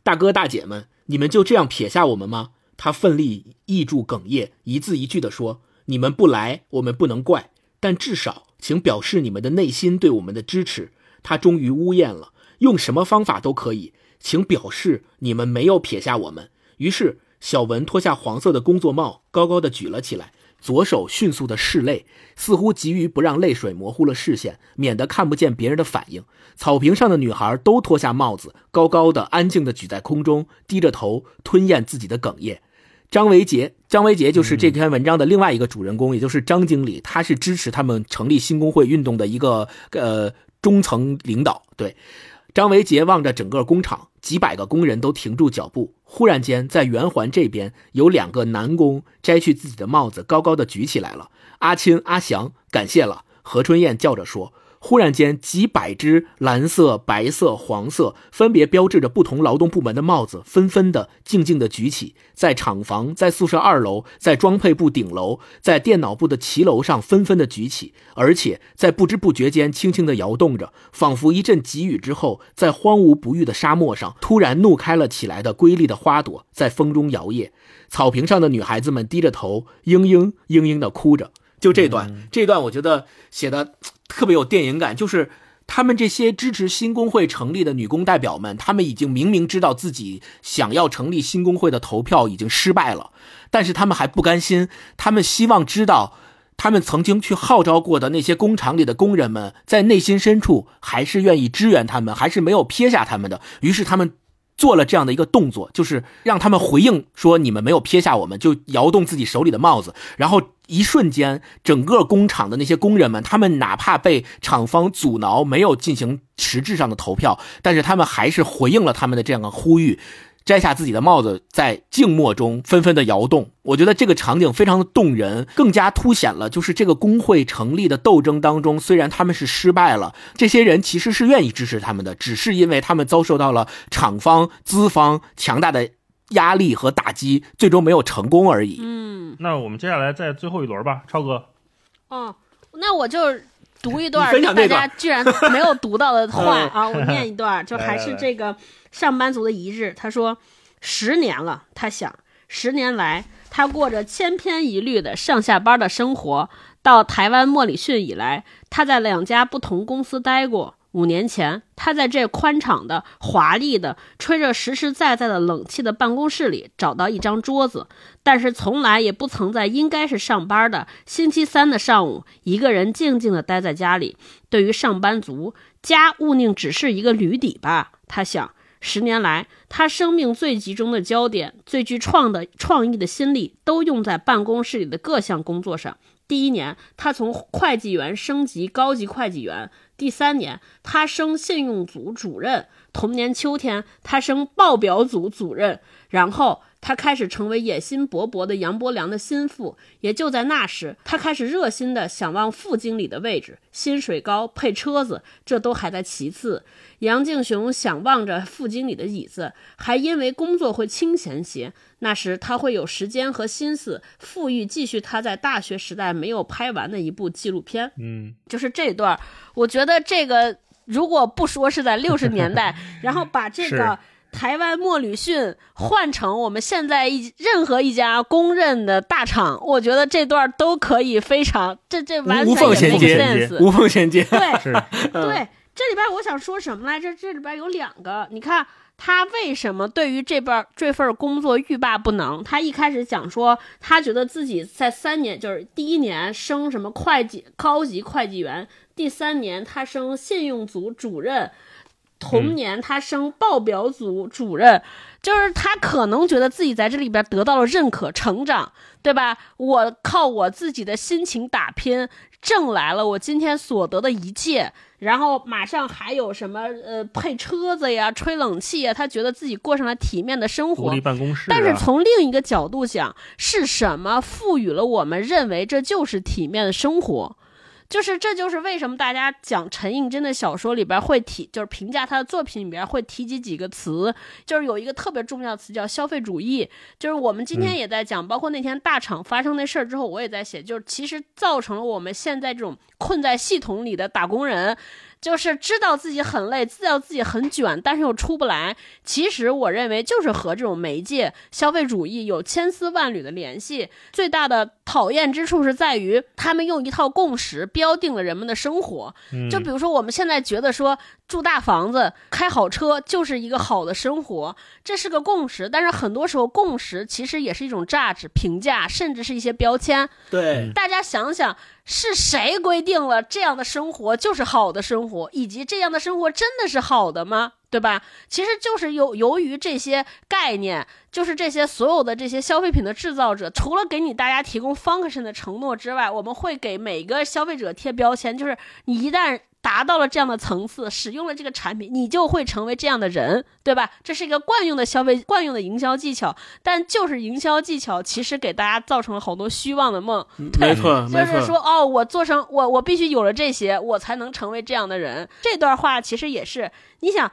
大哥大姐们，你们就这样撇下我们吗？他奋力抑住哽咽，一字一句地说：“你们不来，我们不能怪，但至少请表示你们的内心对我们的支持。”他终于呜咽了，用什么方法都可以，请表示你们没有撇下我们。于是，小文脱下黄色的工作帽，高高的举了起来，左手迅速的拭泪，似乎急于不让泪水模糊了视线，免得看不见别人的反应。草坪上的女孩都脱下帽子，高高的、安静的举在空中，低着头吞咽自己的哽咽。张维杰，张维杰就是这篇文章的另外一个主人公，也就是张经理，他是支持他们成立新工会运动的一个呃。中层领导对张维杰望着整个工厂，几百个工人都停住脚步。忽然间，在圆环这边有两个男工摘去自己的帽子，高高的举起来了。阿青、阿祥，感谢了。何春燕叫着说。忽然间，几百只蓝色、白色、黄色，分别标志着不同劳动部门的帽子，纷纷的、静静的举起，在厂房、在宿舍二楼、在装配部顶楼、在电脑部的骑楼上纷纷的举起，而且在不知不觉间轻轻的摇动着，仿佛一阵急雨之后，在荒芜不育的沙漠上突然怒开了起来的瑰丽的花朵，在风中摇曳。草坪上的女孩子们低着头，嘤嘤嘤嘤的哭着。就这段，这段我觉得写的特别有电影感，就是他们这些支持新工会成立的女工代表们，他们已经明明知道自己想要成立新工会的投票已经失败了，但是他们还不甘心，他们希望知道，他们曾经去号召过的那些工厂里的工人们，在内心深处还是愿意支援他们，还是没有撇下他们的。于是他们。做了这样的一个动作，就是让他们回应说：“你们没有撇下我们。”就摇动自己手里的帽子，然后一瞬间，整个工厂的那些工人们，他们哪怕被厂方阻挠，没有进行实质上的投票，但是他们还是回应了他们的这样的呼吁。摘下自己的帽子，在静默中纷纷的摇动。我觉得这个场景非常的动人，更加凸显了就是这个工会成立的斗争当中，虽然他们是失败了，这些人其实是愿意支持他们的，只是因为他们遭受到了厂方、资方强大的压力和打击，最终没有成功而已。嗯，那我们接下来在最后一轮吧，超哥。哦，那我就读一段大家居然 没有读到的话啊，我念一段，就还是这个上班族的一日。他说，十年了，他想，十年来，他过着千篇一律的上下班的生活。到台湾莫里逊以来，他在两家不同公司待过。五年前，他在这宽敞的、华丽的、吹着实实在在的冷气的办公室里找到一张桌子，但是从来也不曾在应该是上班的星期三的上午，一个人静静地待在家里。对于上班族，家务宁只是一个旅底吧？他想。十年来，他生命最集中的焦点、最具创的创意的心力，都用在办公室里的各项工作上。第一年，他从会计员升级高级会计员；第三年，他升信用组主任；同年秋天，他升报表组主任。然后，他开始成为野心勃勃的杨伯良的心腹。也就在那时，他开始热心的想望副经理的位置，薪水高，配车子，这都还在其次。杨敬雄想望着副经理的椅子，还因为工作会清闲些。那时他会有时间和心思，富裕继续他在大学时代没有拍完的一部纪录片。嗯，就是这段，我觉得这个如果不说是在 六十年代，然后把这个台湾莫吕逊换成我们现在一任何一家公认的大厂，我觉得这段都可以非常这这完全无缝衔接无缝衔接。对，对，这里边我想说什么来着？这里边有两个，你看他为什么对于这边这份工作欲罢不能？他一开始讲说，他觉得自己在三年，就是第一年升什么会计高级会计员，第三年他升信用组主任，同年他升报表组主任，就是他可能觉得自己在这里边得到了认可、成长，对吧？我靠我自己的辛勤打拼，挣来了我今天所得的一切，然后马上还有什么呃配车子呀、吹冷气呀，他觉得自己过上了体面的生活独立。办公室、啊，但是从另一个角度讲，是什么赋予了我们认为这就是体面的生活？就是这就是为什么大家讲陈映真的小说里边会提，就是评价他的作品里边会提及几个词，就是有一个特别重要的词叫消费主义。就是我们今天也在讲，包括那天大厂发生那事儿之后，我也在写，就是其实造成了我们现在这种困在系统里的打工人。就是知道自己很累，知道自己很卷，但是又出不来。其实我认为就是和这种媒介消费主义有千丝万缕的联系。最大的讨厌之处是在于，他们用一套共识标定了人们的生活。就比如说，我们现在觉得说住大房子、开好车就是一个好的生活，这是个共识。但是很多时候，共识其实也是一种 judge 评价，甚至是一些标签。对，大家想想，是谁规定了这样的生活就是好的生活，以及这样的生活真的是好的吗？对吧？其实就是由由于这些概念，就是这些所有的这些消费品的制造者，除了给你大家提供 function 的承诺之外，我们会给每个消费者贴标签，就是你一旦达到了这样的层次，使用了这个产品，你就会成为这样的人，对吧？这是一个惯用的消费、惯用的营销技巧，但就是营销技巧，其实给大家造成了好多虚妄的梦。对没错，就没错。是说，哦，我做成我我必须有了这些，我才能成为这样的人。这段话其实也是，你想。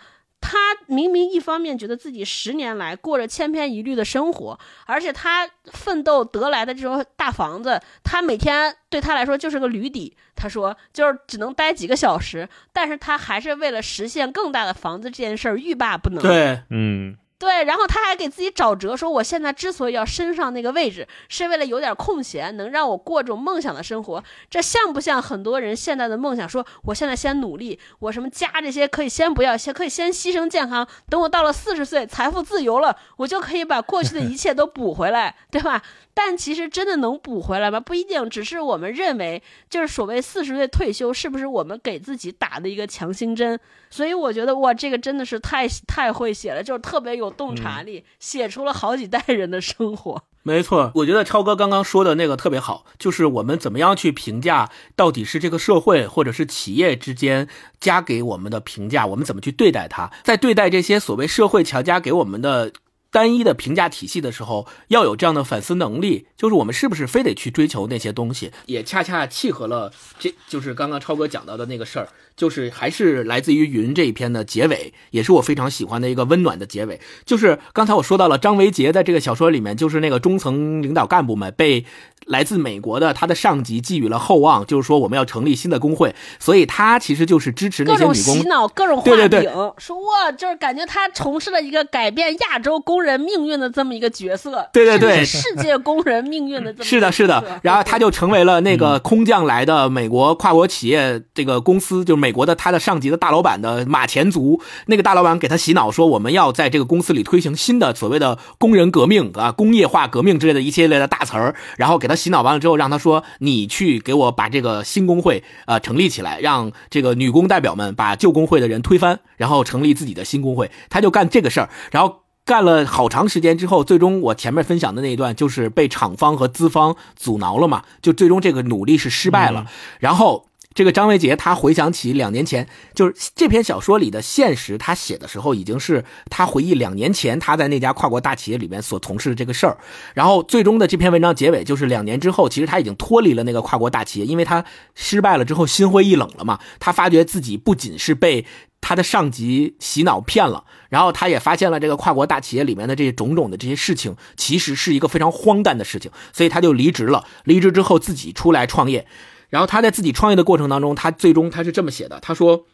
他明明一方面觉得自己十年来过着千篇一律的生活，而且他奋斗得来的这种大房子，他每天对他来说就是个驴底。他说，就是只能待几个小时，但是他还是为了实现更大的房子这件事儿欲罢不能。对，嗯，对，然后他还给自己找辙，说我现在之所以要升上那个位置，是为了有点空闲，能让我过这种梦想的生活。这像不像很多人现在的梦想？说我现在先努力，我什么家这些可以先不要，先可以先牺牲健康，等我到了四十岁，财富自由了，我就可以把过去的一切都补回来，对吧？但其实真的能补回来吗？不一定，只是我们认为，就是所谓四十岁退休，是不是我们给自己打的一个强心针？所以我觉得哇，这个真的是太太会写了，就是特别有洞察力，写出了好几代人的生活。没错，我觉得超哥刚刚说的那个特别好，就是我们怎么样去评价，到底是这个社会或者是企业之间加给我们的评价，我们怎么去对待它，在对待这些所谓社会强加给我们的。单一的评价体系的时候，要有这样的反思能力，就是我们是不是非得去追求那些东西，也恰恰契合了，这就是刚刚超哥讲到的那个事儿，就是还是来自于云这一篇的结尾，也是我非常喜欢的一个温暖的结尾。就是刚才我说到了张维杰在这个小说里面，就是那个中层领导干部们被来自美国的他的上级寄予了厚望，就是说我们要成立新的工会，所以他其实就是支持那些女工洗脑，各种画饼，对对对说哇，就是感觉他从事了一个改变亚洲工人命运的这么一个角色，对对对世界工人命运的这么是的，是的，然后他就成为了那个空降来的美国跨国企业这个公司，就是美国的他的上级的大老板的马前卒。那个大老板给他洗脑说，我们要在这个公司里推行新的所谓的工人革命啊、工业化革命之类的一系列的大词儿，然后给他洗脑完了之后，让他说你去给我把这个新工会呃成立起来，让这个女工代表们把旧工会的人推翻，然后成立自己的新工会。他就干这个事儿，然后。干了好长时间之后，最终我前面分享的那一段就是被厂方和资方阻挠了嘛，就最终这个努力是失败了。然后这个张维杰他回想起两年前，就是这篇小说里的现实，他写的时候已经是他回忆两年前他在那家跨国大企业里面所从事的这个事儿。然后最终的这篇文章结尾就是两年之后，其实他已经脱离了那个跨国大企业，因为他失败了之后心灰意冷了嘛，他发觉自己不仅是被。他的上级洗脑骗了，然后他也发现了这个跨国大企业里面的这些种种的这些事情，其实是一个非常荒诞的事情，所以他就离职了。离职之后自己出来创业，然后他在自己创业的过程当中，他最终他是这么写的：他说，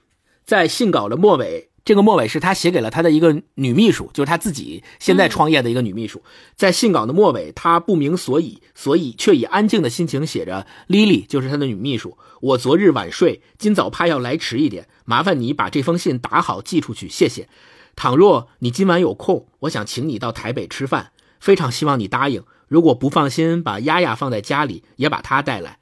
在信稿的末尾，这个末尾是他写给了他的一个女秘书，就是他自己现在创业的一个女秘书。在信稿的末尾，他不明所以，所以却以安静的心情写着：“Lily 就是他的女秘书，我昨日晚睡，今早怕要来迟一点。”麻烦你把这封信打好寄出去，谢谢。倘若你今晚有空，我想请你到台北吃饭，非常希望你答应。如果不放心把丫丫放在家里，也把她带来。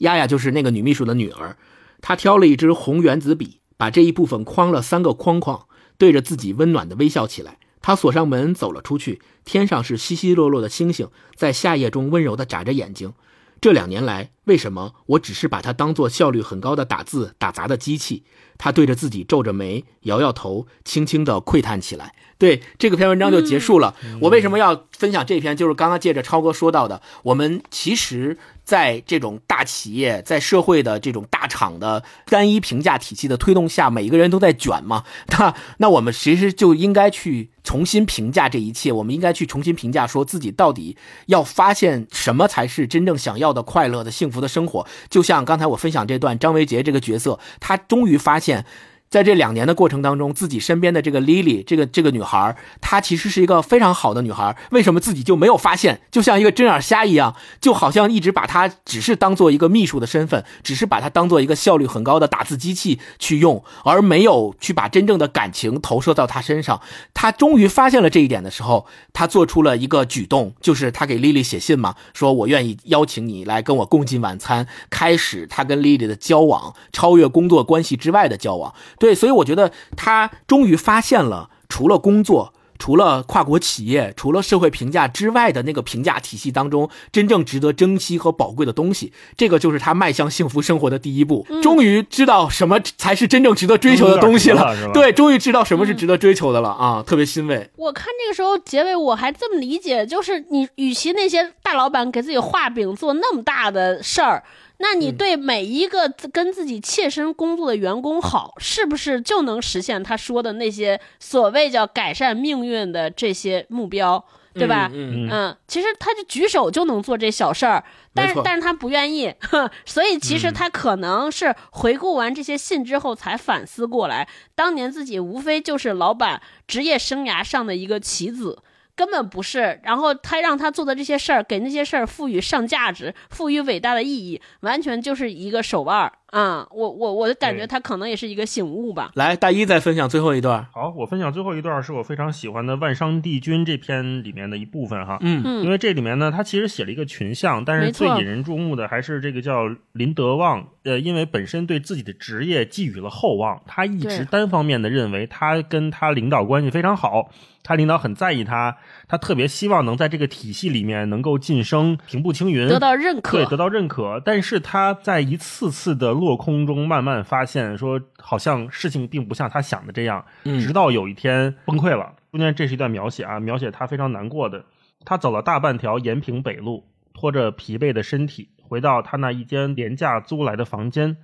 丫丫就是那个女秘书的女儿。她挑了一支红原子笔，把这一部分框了三个框框，对着自己温暖的微笑起来。她锁上门，走了出去。天上是稀稀落落的星星，在夏夜中温柔地眨着眼睛。这两年来，为什么我只是把它当做效率很高的打字打杂的机器？他对着自己皱着眉，摇摇头，轻轻地喟叹起来。对，这个篇文章就结束了。我为什么要分享这篇？就是刚刚借着超哥说到的，我们其实在这种大企业、在社会的这种大厂的单一评价体系的推动下，每一个人都在卷嘛。那 那我们其实就应该去重新评价这一切。我们应该去重新评价，说自己到底要发现什么才是真正想要的快乐的幸福的生活。就像刚才我分享这段张维杰这个角色，他终于发现。在这两年的过程当中，自己身边的这个 Lily 这个这个女孩，她其实是一个非常好的女孩。为什么自己就没有发现？就像一个针眼瞎一样，就好像一直把她只是当做一个秘书的身份，只是把她当做一个效率很高的打字机器去用，而没有去把真正的感情投射到她身上。她终于发现了这一点的时候，她做出了一个举动，就是她给 Lily 写信嘛，说我愿意邀请你来跟我共进晚餐，开始她跟 Lily 的交往，超越工作关系之外的交往。对，所以我觉得他终于发现了，除了工作，除了跨国企业，除了社会评价之外的那个评价体系当中，真正值得珍惜和宝贵的东西。这个就是他迈向幸福生活的第一步。终于知道什么才是真正值得追求的东西了。对，终于知道什么是值得追求的了啊！特别欣慰。我看这个时候结尾，我还这么理解，就是你与其那些大老板给自己画饼做那么大的事儿。那你对每一个跟自己切身工作的员工好，是不是就能实现他说的那些所谓叫改善命运的这些目标，对吧？嗯嗯，其实他就举手就能做这小事儿，但是但是他不愿意，所以其实他可能是回顾完这些信之后才反思过来，当年自己无非就是老板职业生涯上的一个棋子。根本不是，然后他让他做的这些事儿，给那些事儿赋予上价值，赋予伟大的意义，完全就是一个手腕儿。啊！我我我的感觉，他可能也是一个醒悟吧。来，大一再分享最后一段。好，我分享最后一段是我非常喜欢的《万商帝君》这篇里面的一部分哈。嗯嗯，因为这里面呢，他其实写了一个群像，但是最引人注目的还是这个叫林德旺。呃，因为本身对自己的职业寄予了厚望，他一直单方面的认为他跟他领导关系非常好。他领导很在意他，他特别希望能在这个体系里面能够晋升，平步青云，得到认可，对，得到认可。但是他在一次次的落空中，慢慢发现说，好像事情并不像他想的这样。直到有一天崩溃了。中间这是一段描写啊，描写他非常难过的。他走了大半条延平北路，拖着疲惫的身体，回到他那一间廉价租来的房间。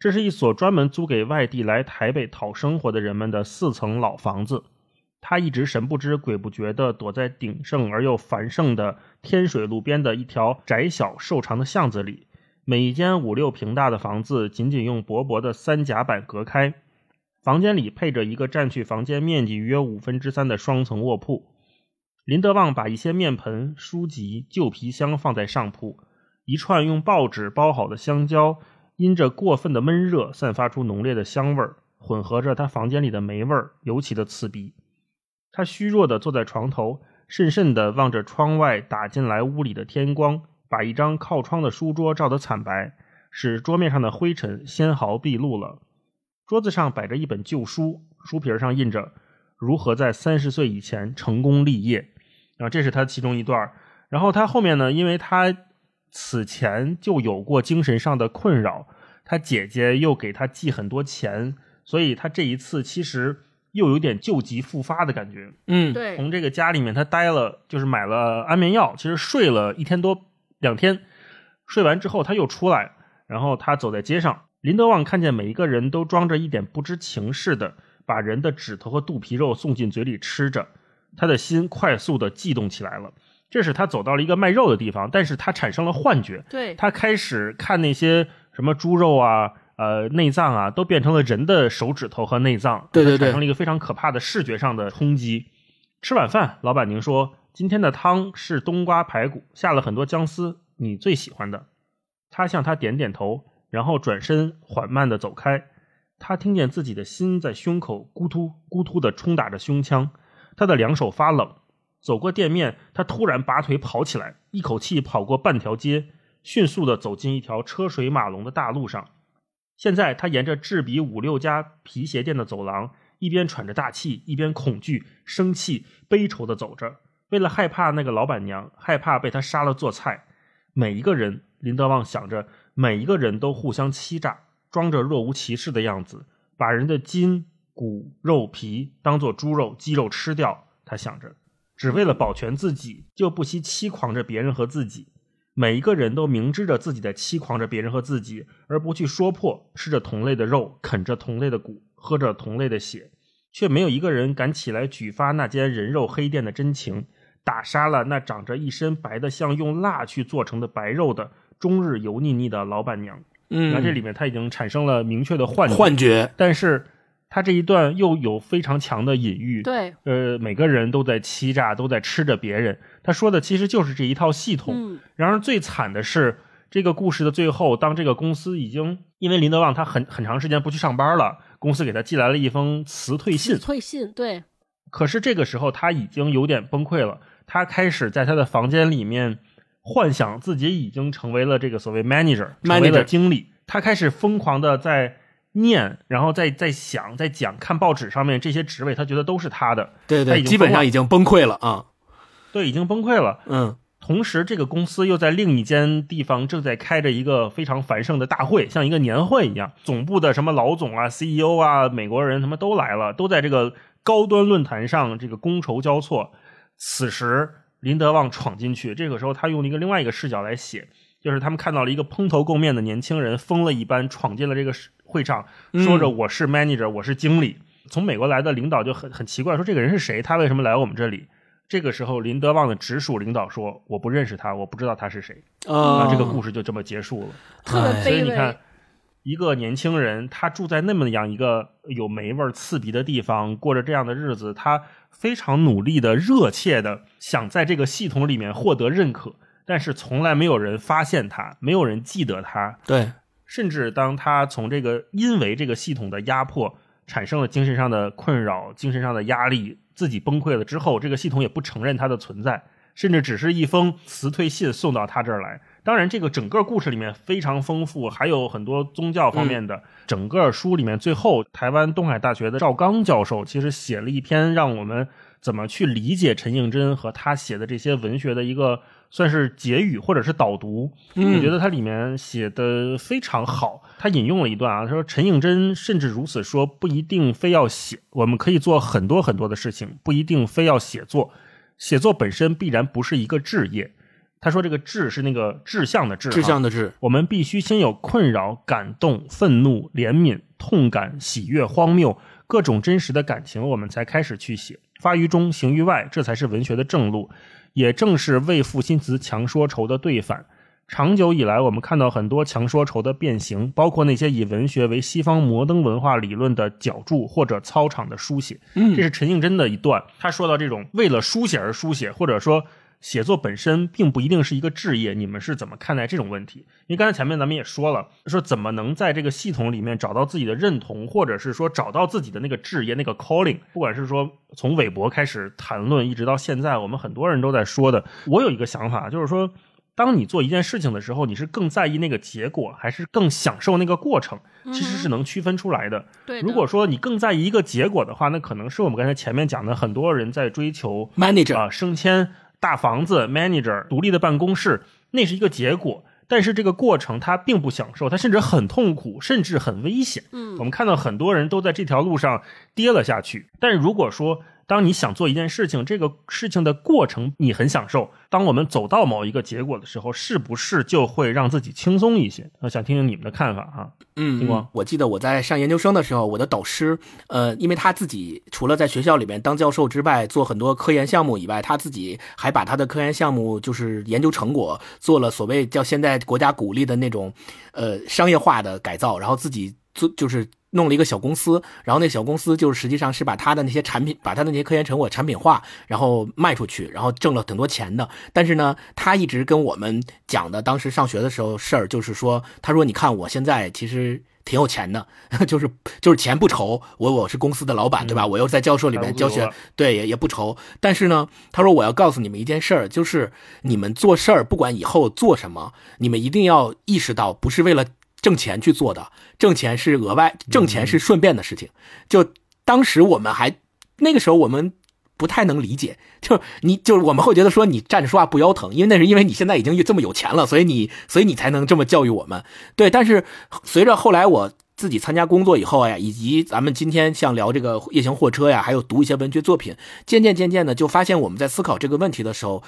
这是一所专门租给外地来台北讨生活的人们的四层老房子。他一直神不知鬼不觉地躲在鼎盛而又繁盛的天水路边的一条窄小瘦长的巷子里，每一间五六平大的房子仅仅用薄薄的三甲板隔开。房间里配着一个占据房间面积约五分之三的双层卧铺。林德旺把一些面盆、书籍、旧皮箱放在上铺，一串用报纸包好的香蕉，因着过分的闷热，散发出浓烈的香味儿，混合着他房间里的霉味儿，尤其的刺鼻。他虚弱地坐在床头，深深地望着窗外打进来屋里的天光，把一张靠窗的书桌照得惨白，使桌面上的灰尘纤毫毕露了。桌子上摆着一本旧书，书皮上印着如何在三十岁以前成功立业。啊，这是他其中一段。然后他后面呢，因为他此前就有过精神上的困扰，他姐姐又给他寄很多钱，所以他这一次其实又有点旧疾复发的感觉。嗯，对，从这个家里面他待了，就是买了安眠药，其实睡了一天多两天，睡完之后他又出来，然后他走在街上，林德旺看见每一个人都装着一点不知情似的，把人的指头和肚皮肉送进嘴里吃着，他的心快速的悸动起来了。这是他走到了一个卖肉的地方，但是他产生了幻觉，对，他开始看那些什么猪肉啊、呃内脏啊，都变成了人的手指头和内脏，对对对产生了一个非常可怕的视觉上的冲击。吃晚饭，老板娘说今天的汤是冬瓜排骨，下了很多姜丝，你最喜欢的。他向他点点头，然后转身缓慢的走开。他听见自己的心在胸口咕突咕突的冲打着胸腔，他的两手发冷。走过店面，他突然拔腿跑起来，一口气跑过半条街，迅速的走进一条车水马龙的大路上。现在他沿着制比五六家皮鞋店的走廊，一边喘着大气，一边恐惧、生气、悲愁的走着。为了害怕那个老板娘，害怕被他杀了做菜，每一个人，林德旺想着，每一个人都互相欺诈，装着若无其事的样子，把人的筋骨肉皮当做猪肉、鸡肉吃掉。他想着。只为了保全自己，就不惜欺狂着别人和自己。每一个人都明知着自己在欺狂着别人和自己，而不去说破，吃着同类的肉，啃着同类的骨，喝着同类的血，却没有一个人敢起来举发那间人肉黑店的真情，打杀了那长着一身白的像用蜡去做成的白肉的终日油腻腻的老板娘。嗯，那这里面他已经产生了明确的幻觉，幻觉，但是。他这一段又有非常强的隐喻，对，呃，每个人都在欺诈，都在吃着别人。他说的其实就是这一套系统。嗯，然而最惨的是，这个故事的最后，当这个公司已经因为林德旺他很很长时间不去上班了，公司给他寄来了一封辞退信。退信，对。可是这个时候他已经有点崩溃了，他开始在他的房间里面幻想自己已经成为了这个所谓 manager，成为了经理。他开始疯狂的在。念，然后再再想，再讲，看报纸上面这些职位，他觉得都是他的。对对，基本上已经崩溃了啊。对，已经崩溃了。嗯。同时，这个公司又在另一间地方正在开着一个非常繁盛的大会，像一个年会一样。总部的什么老总啊、CEO 啊、美国人他们都来了，都在这个高端论坛上，这个觥筹交错。此时，林德旺闯进去，这个时候他用一个另外一个视角来写，就是他们看到了一个蓬头垢面的年轻人，疯了一般闯进了这个。会场说着我是 manager，我是经理。从美国来的领导就很很奇怪，说这个人是谁？他为什么来我们这里？这个时候，林德旺的直属领导说我不认识他，我不知道他是谁。啊，那这个故事就这么结束了。特别所以你看，一个年轻人，他住在那么样一个有霉味、刺鼻的地方，过着这样的日子，他非常努力的、热切的想在这个系统里面获得认可，但是从来没有人发现他，没有人记得他。对。甚至当他从这个因为这个系统的压迫产生了精神上的困扰、精神上的压力，自己崩溃了之后，这个系统也不承认他的存在，甚至只是一封辞退信送到他这儿来。当然，这个整个故事里面非常丰富，还有很多宗教方面的。整个书里面最后，台湾东海大学的赵刚教授其实写了一篇让我们怎么去理解陈应真和他写的这些文学的一个。算是结语或者是导读，我觉得它里面写的非常好。他引用了一段啊，他说陈应真甚至如此说，不一定非要写，我们可以做很多很多的事情，不一定非要写作。写作本身必然不是一个志业。他说这个志是那个志向的志，志向的志。我们必须先有困扰、感动、愤怒、怜悯、痛感、喜悦、荒谬各种真实的感情，我们才开始去写。发于中，行于外，这才是文学的正路。也正是为赋新词强说愁的对反。长久以来，我们看到很多强说愁的变形，包括那些以文学为西方摩登文化理论的脚注或者操场的书写。嗯，这是陈应真的一段，他说到这种为了书写而书写，或者说。写作本身并不一定是一个职业，你们是怎么看待这种问题？因为刚才前面咱们也说了，说怎么能在这个系统里面找到自己的认同，或者是说找到自己的那个职业、那个 calling。不管是说从韦伯开始谈论，一直到现在，我们很多人都在说的。我有一个想法，就是说，当你做一件事情的时候，你是更在意那个结果，还是更享受那个过程？其实是能区分出来的。对的，如果说你更在意一个结果的话，那可能是我们刚才前面讲的，很多人在追求 manager 啊、升迁、大房子、manager、独立的办公室，那是一个结果。但是这个过程他并不享受，他甚至很痛苦，甚至很危险。嗯我们看到很多人都在这条路上跌了下去。但是如果说当你想做一件事情，这个事情的过程你很享受，当我们走到某一个结果的时候，是不是就会让自己轻松一些？我想听听你们的看法哈。嗯，星光我记得我在上研究生的时候，我的导师，呃，因为他自己除了在学校里面当教授之外，做很多科研项目以外，他自己还把他的科研项目就是研究成果做了所谓叫现在国家鼓励的那种，呃，商业化的改造，然后自己做就是弄了一个小公司，然后那小公司就是实际上是把他的那些产品，把他的那些科研成果产品化，然后卖出去，然后挣了很多钱的。但是呢，他一直跟我们讲的，当时上学的时候事儿，就是说，他说你看我现在其实。挺有钱的，就是就是钱不愁，我我是公司的老板，对吧？我又在教授里面教学，对也也不愁。但是呢，他说我要告诉你们一件事儿，就是你们做事儿，不管以后做什么，你们一定要意识到，不是为了挣钱去做的，挣钱是额外，挣钱是顺便的事情。就当时我们还那个时候我们。不太能理解，就是你，就是我们会觉得说你站着说话不腰疼，因为那是因为你现在已经这么有钱了，所以你，所以你才能这么教育我们。对，但是随着后来我自己参加工作以后呀，以及咱们今天像聊这个夜行货车呀，还有读一些文学作品，渐渐渐渐的就发现我们在思考这个问题的时候，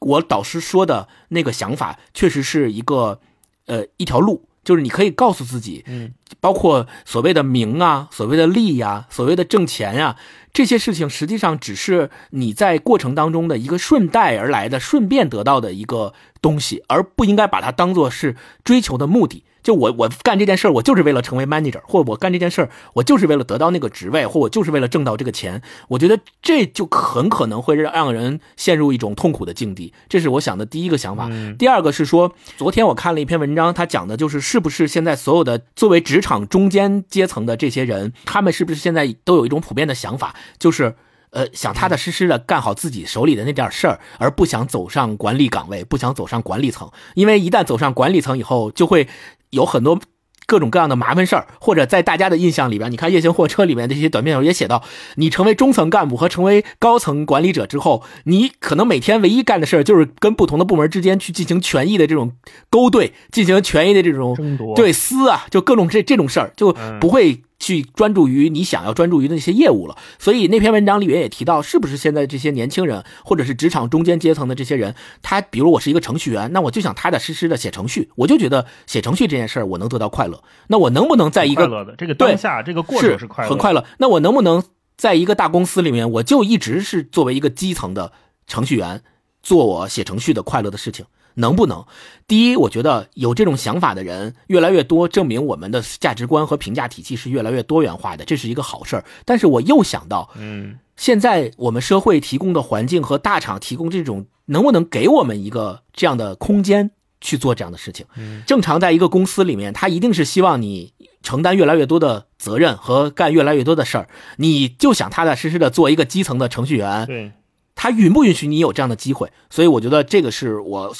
我导师说的那个想法确实是一个，呃，一条路。就是你可以告诉自己，嗯，包括所谓的名啊，所谓的利呀，所谓的挣钱呀，这些事情实际上只是你在过程当中的一个顺带而来的、顺便得到的一个东西，而不应该把它当做是追求的目的。就我我干这件事儿，我就是为了成为 manager，或者我干这件事儿，我就是为了得到那个职位，或我就是为了挣到这个钱。我觉得这就很可能会让人陷入一种痛苦的境地。这是我想的第一个想法。嗯、第二个是说，昨天我看了一篇文章，他讲的就是是不是现在所有的作为职场中间阶层的这些人，他们是不是现在都有一种普遍的想法，就是。呃，想踏踏实实的干好自己手里的那点事儿，而不想走上管理岗位，不想走上管理层。因为一旦走上管理层以后，就会有很多各种各样的麻烦事儿。或者在大家的印象里边，你看《夜行货车》里面这些短片也写到，你成为中层干部和成为高层管理者之后，你可能每天唯一干的事儿就是跟不同的部门之间去进行权益的这种勾兑，进行权益的这种争夺，对撕啊，就各种这这种事儿，就不会。去专注于你想要专注于的那些业务了，所以那篇文章里面也提到，是不是现在这些年轻人或者是职场中间阶层的这些人，他比如我是一个程序员，那我就想踏踏实实的写程序，我就觉得写程序这件事儿我能得到快乐。那我能不能在一个快乐的这个当下这个过程是快乐，很快乐？那我能不能在一个大公司里面，我就一直是作为一个基层的程序员，做我写程序的快乐的事情？能不能？第一，我觉得有这种想法的人越来越多，证明我们的价值观和评价体系是越来越多元化的，这是一个好事儿。但是我又想到，嗯，现在我们社会提供的环境和大厂提供这种，能不能给我们一个这样的空间去做这样的事情？嗯，正常在一个公司里面，他一定是希望你承担越来越多的责任和干越来越多的事儿，你就想踏踏实实的做一个基层的程序员，对。他允不允许你有这样的机会？所以我觉得这个是我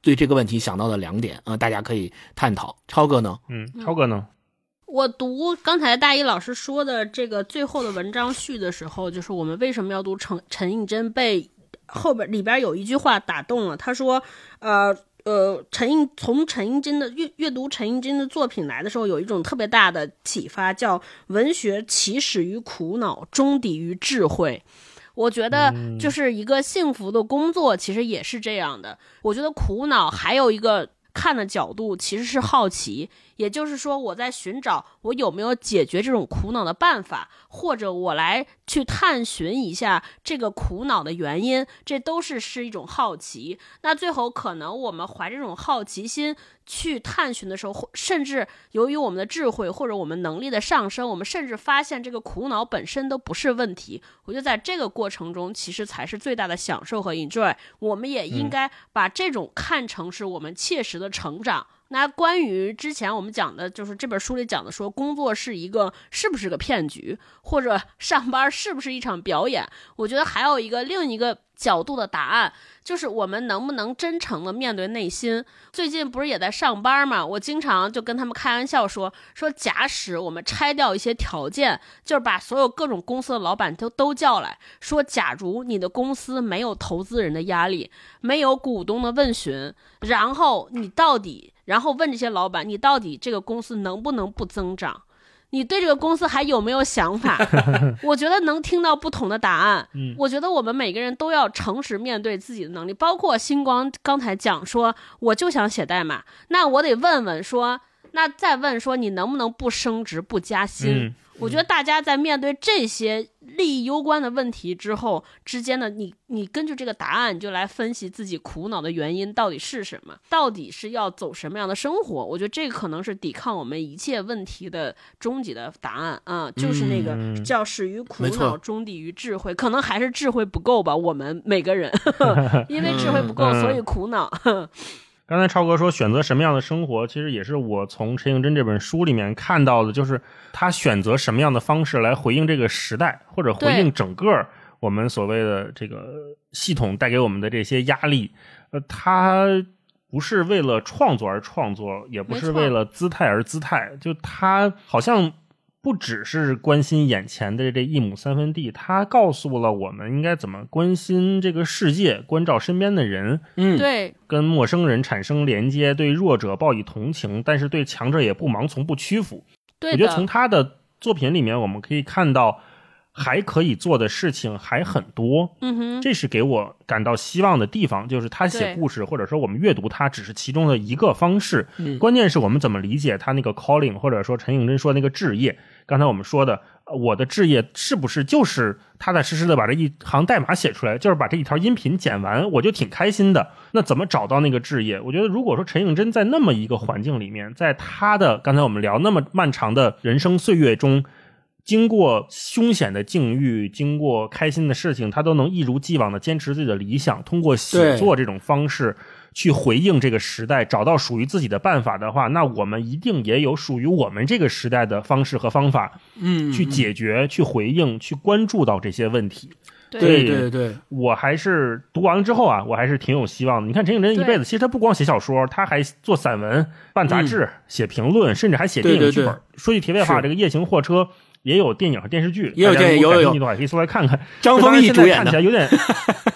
对这个问题想到的两点啊、呃，大家可以探讨。超哥呢？嗯，超哥呢？我读刚才大一老师说的这个最后的文章序的时候，就是我们为什么要读陈陈应真？被后边里边有一句话打动了，他说：“呃呃，陈应从陈应真的阅阅读陈应真的作品来的时候，有一种特别大的启发，叫文学起始于苦恼，终抵于智慧。”我觉得就是一个幸福的工作，其实也是这样的。我觉得苦恼还有一个看的角度，其实是好奇，也就是说，我在寻找我有没有解决这种苦恼的办法，或者我来去探寻一下这个苦恼的原因，这都是是一种好奇。那最后可能我们怀着这种好奇心去探寻的时候，甚至由于我们的智慧或者我们能力的上升，我们甚至发现这个苦恼本身都不是问题。我觉得在这个过程中，其实才是最大的享受和 enjoy。我们也应该把这种看成是我们切实的成长，那关于之前我们讲的，就是这本书里讲的，说工作是一个是不是个骗局，或者 上班是不是一场表演？我觉得还有一个另一个角度的答案，就是我们能不能真诚的面对内心。最近不是也在上班嘛？我经常就跟他们开玩笑说，说假使我们拆掉一些条件，就是把所有各种公司的老板都都叫来说，假如你的公司没有投资人的压力，没有股东的问询，然后你到底。然后问这些老板，你到底这个公司能不能不增长？你对这个公司还有没有想法？我觉得能听到不同的答案。嗯，我觉得我们每个人都要诚实面对自己的能力。包括星光刚才讲说，我就想写代码，那我得问问说，那再问说，你能不能不升职不加薪？我觉得大家在面对这些利益攸关的问题之后之间的你，你根据这个答案就来分析自己苦恼的原因到底是什么，到底是要走什么样的生活？我觉得这个可能是抵抗我们一切问题的终极的答案啊，就是那个叫始于苦恼，终抵于智慧。可能还是智慧不够吧，我们每个人 因为智慧不够，所以苦恼。刚才超哥说选择什么样的生活，其实也是我从陈应真这本书里面看到的，就是他选择什么样的方式来回应这个时代，或者回应整个我们所谓的这个系统带给我们的这些压力。呃，他不是为了创作而创作，也不是为了姿态而姿态，就他好像。不只是关心眼前的这一亩三分地，他告诉了我们应该怎么关心这个世界，关照身边的人。嗯，对，跟陌生人产生连接，对弱者报以同情，但是对强者也不盲从、不屈服。对，我觉得从他的作品里面，我们可以看到。还可以做的事情还很多，嗯哼，这是给我感到希望的地方。就是他写故事，或者说我们阅读他，只是其中的一个方式。嗯，关键是我们怎么理解他那个 calling，或者说陈颖真说那个置业。刚才我们说的，我的置业是不是就是踏踏实实的把这一行代码写出来，就是把这一条音频剪完，我就挺开心的。那怎么找到那个置业？我觉得，如果说陈颖真在那么一个环境里面，在他的刚才我们聊那么漫长的人生岁月中。经过凶险的境遇，经过开心的事情，他都能一如既往的坚持自己的理想，通过写作这种方式去回应这个时代，找到属于自己的办法的话，那我们一定也有属于我们这个时代的方式和方法，嗯，去解决、去回应、去关注到这些问题。对对对，我还是读完了之后啊，我还是挺有希望的。你看陈景真一辈子，其实他不光写小说，他还做散文、办杂志、写评论，甚至还写电影剧本。说句题外话，这个夜行货车。也有电影和电视剧，也有电影，有有有，可以搜来看看。张丰毅主演看起来有点，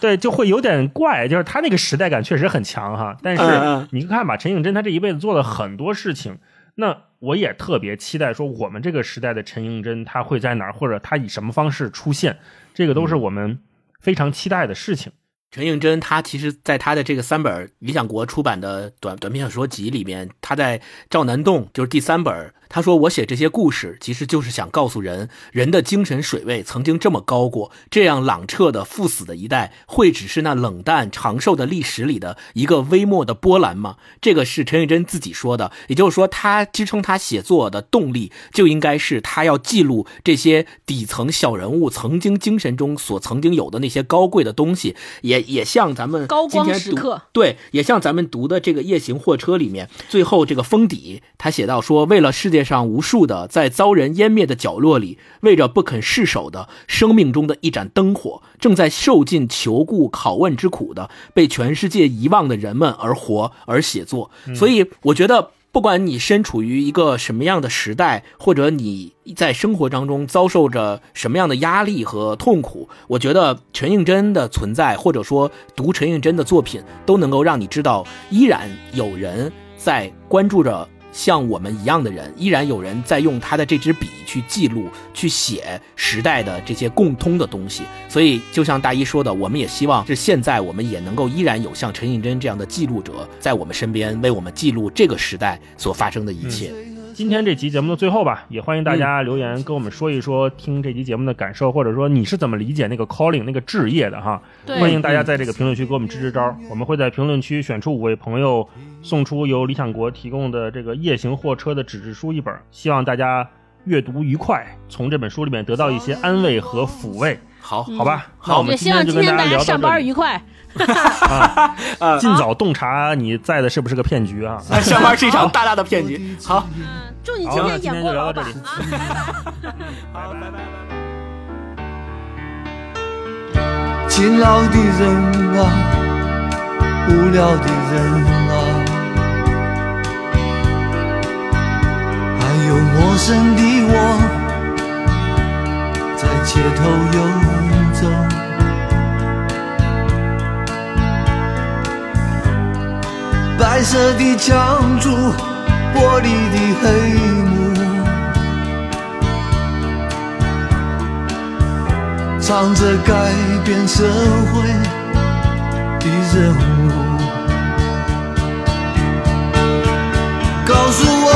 对，就会有点怪，就是他那个时代感确实很强哈。但是你看吧，陈映真他这一辈子做了很多事情，那我也特别期待说我们这个时代的陈映真他会在哪儿，或者他以什么方式出现，这个都是我们非常期待的事情。陈映真，他其实在他的这个三本理想国出版的短短篇小说集里面，他在《赵南洞》就是第三本，他说：“我写这些故事，其实就是想告诉人，人的精神水位曾经这么高过，这样朗彻的赴死的一代，会只是那冷淡长寿的历史里的一个微末的波澜吗？”这个是陈玉珍自己说的，也就是说，他支撑他写作的动力，就应该是他要记录这些底层小人物曾经精神中所曾经有的那些高贵的东西，也。也像咱们高光时刻，对，也像咱们读的这个夜行货车里面，最后这个封底，他写到说，为了世界上无数的在遭人湮灭的角落里，为着不肯释手的生命中的一盏灯火，正在受尽求故拷问之苦的被全世界遗忘的人们而活而写作。所以，我觉得。不管你身处于一个什么样的时代，或者你在生活当中遭受着什么样的压力和痛苦，我觉得陈应真的存在，或者说读陈应真的作品，都能够让你知道，依然有人在关注着。像我们一样的人，依然有人在用他的这支笔去记录、去写时代的这些共通的东西。所以，就像大一说的，我们也希望是现在我们也能够依然有像陈映真这样的记录者在我们身边，为我们记录这个时代所发生的一切。今天这期节目的最后吧，也欢迎大家留言跟我们说一说听这期节目的感受，或者说你是怎么理解那个 calling 那个置业的哈。欢迎大家在这个评论区给我们支支招，我们会在评论区选出五位朋友，送出由理想国提供的这个夜行货车的纸质书一本，希望大家阅读愉快，从这本书里面得到一些安慰和抚慰。好，好吧？好那我们希望今今就跟大家天大家上聊到这里班愉快。啊，尽早洞察你在的是不是个骗局啊？上班是一场大大的骗局。好，嗯，祝你今天演那今天过老板就聊到这里啊！拜拜。好，拜拜拜拜。勤劳的人啊，无聊的人啊，还有陌生的我，在街头游白色的墙柱，玻璃的黑幕。藏着改变社会的人物，告诉我，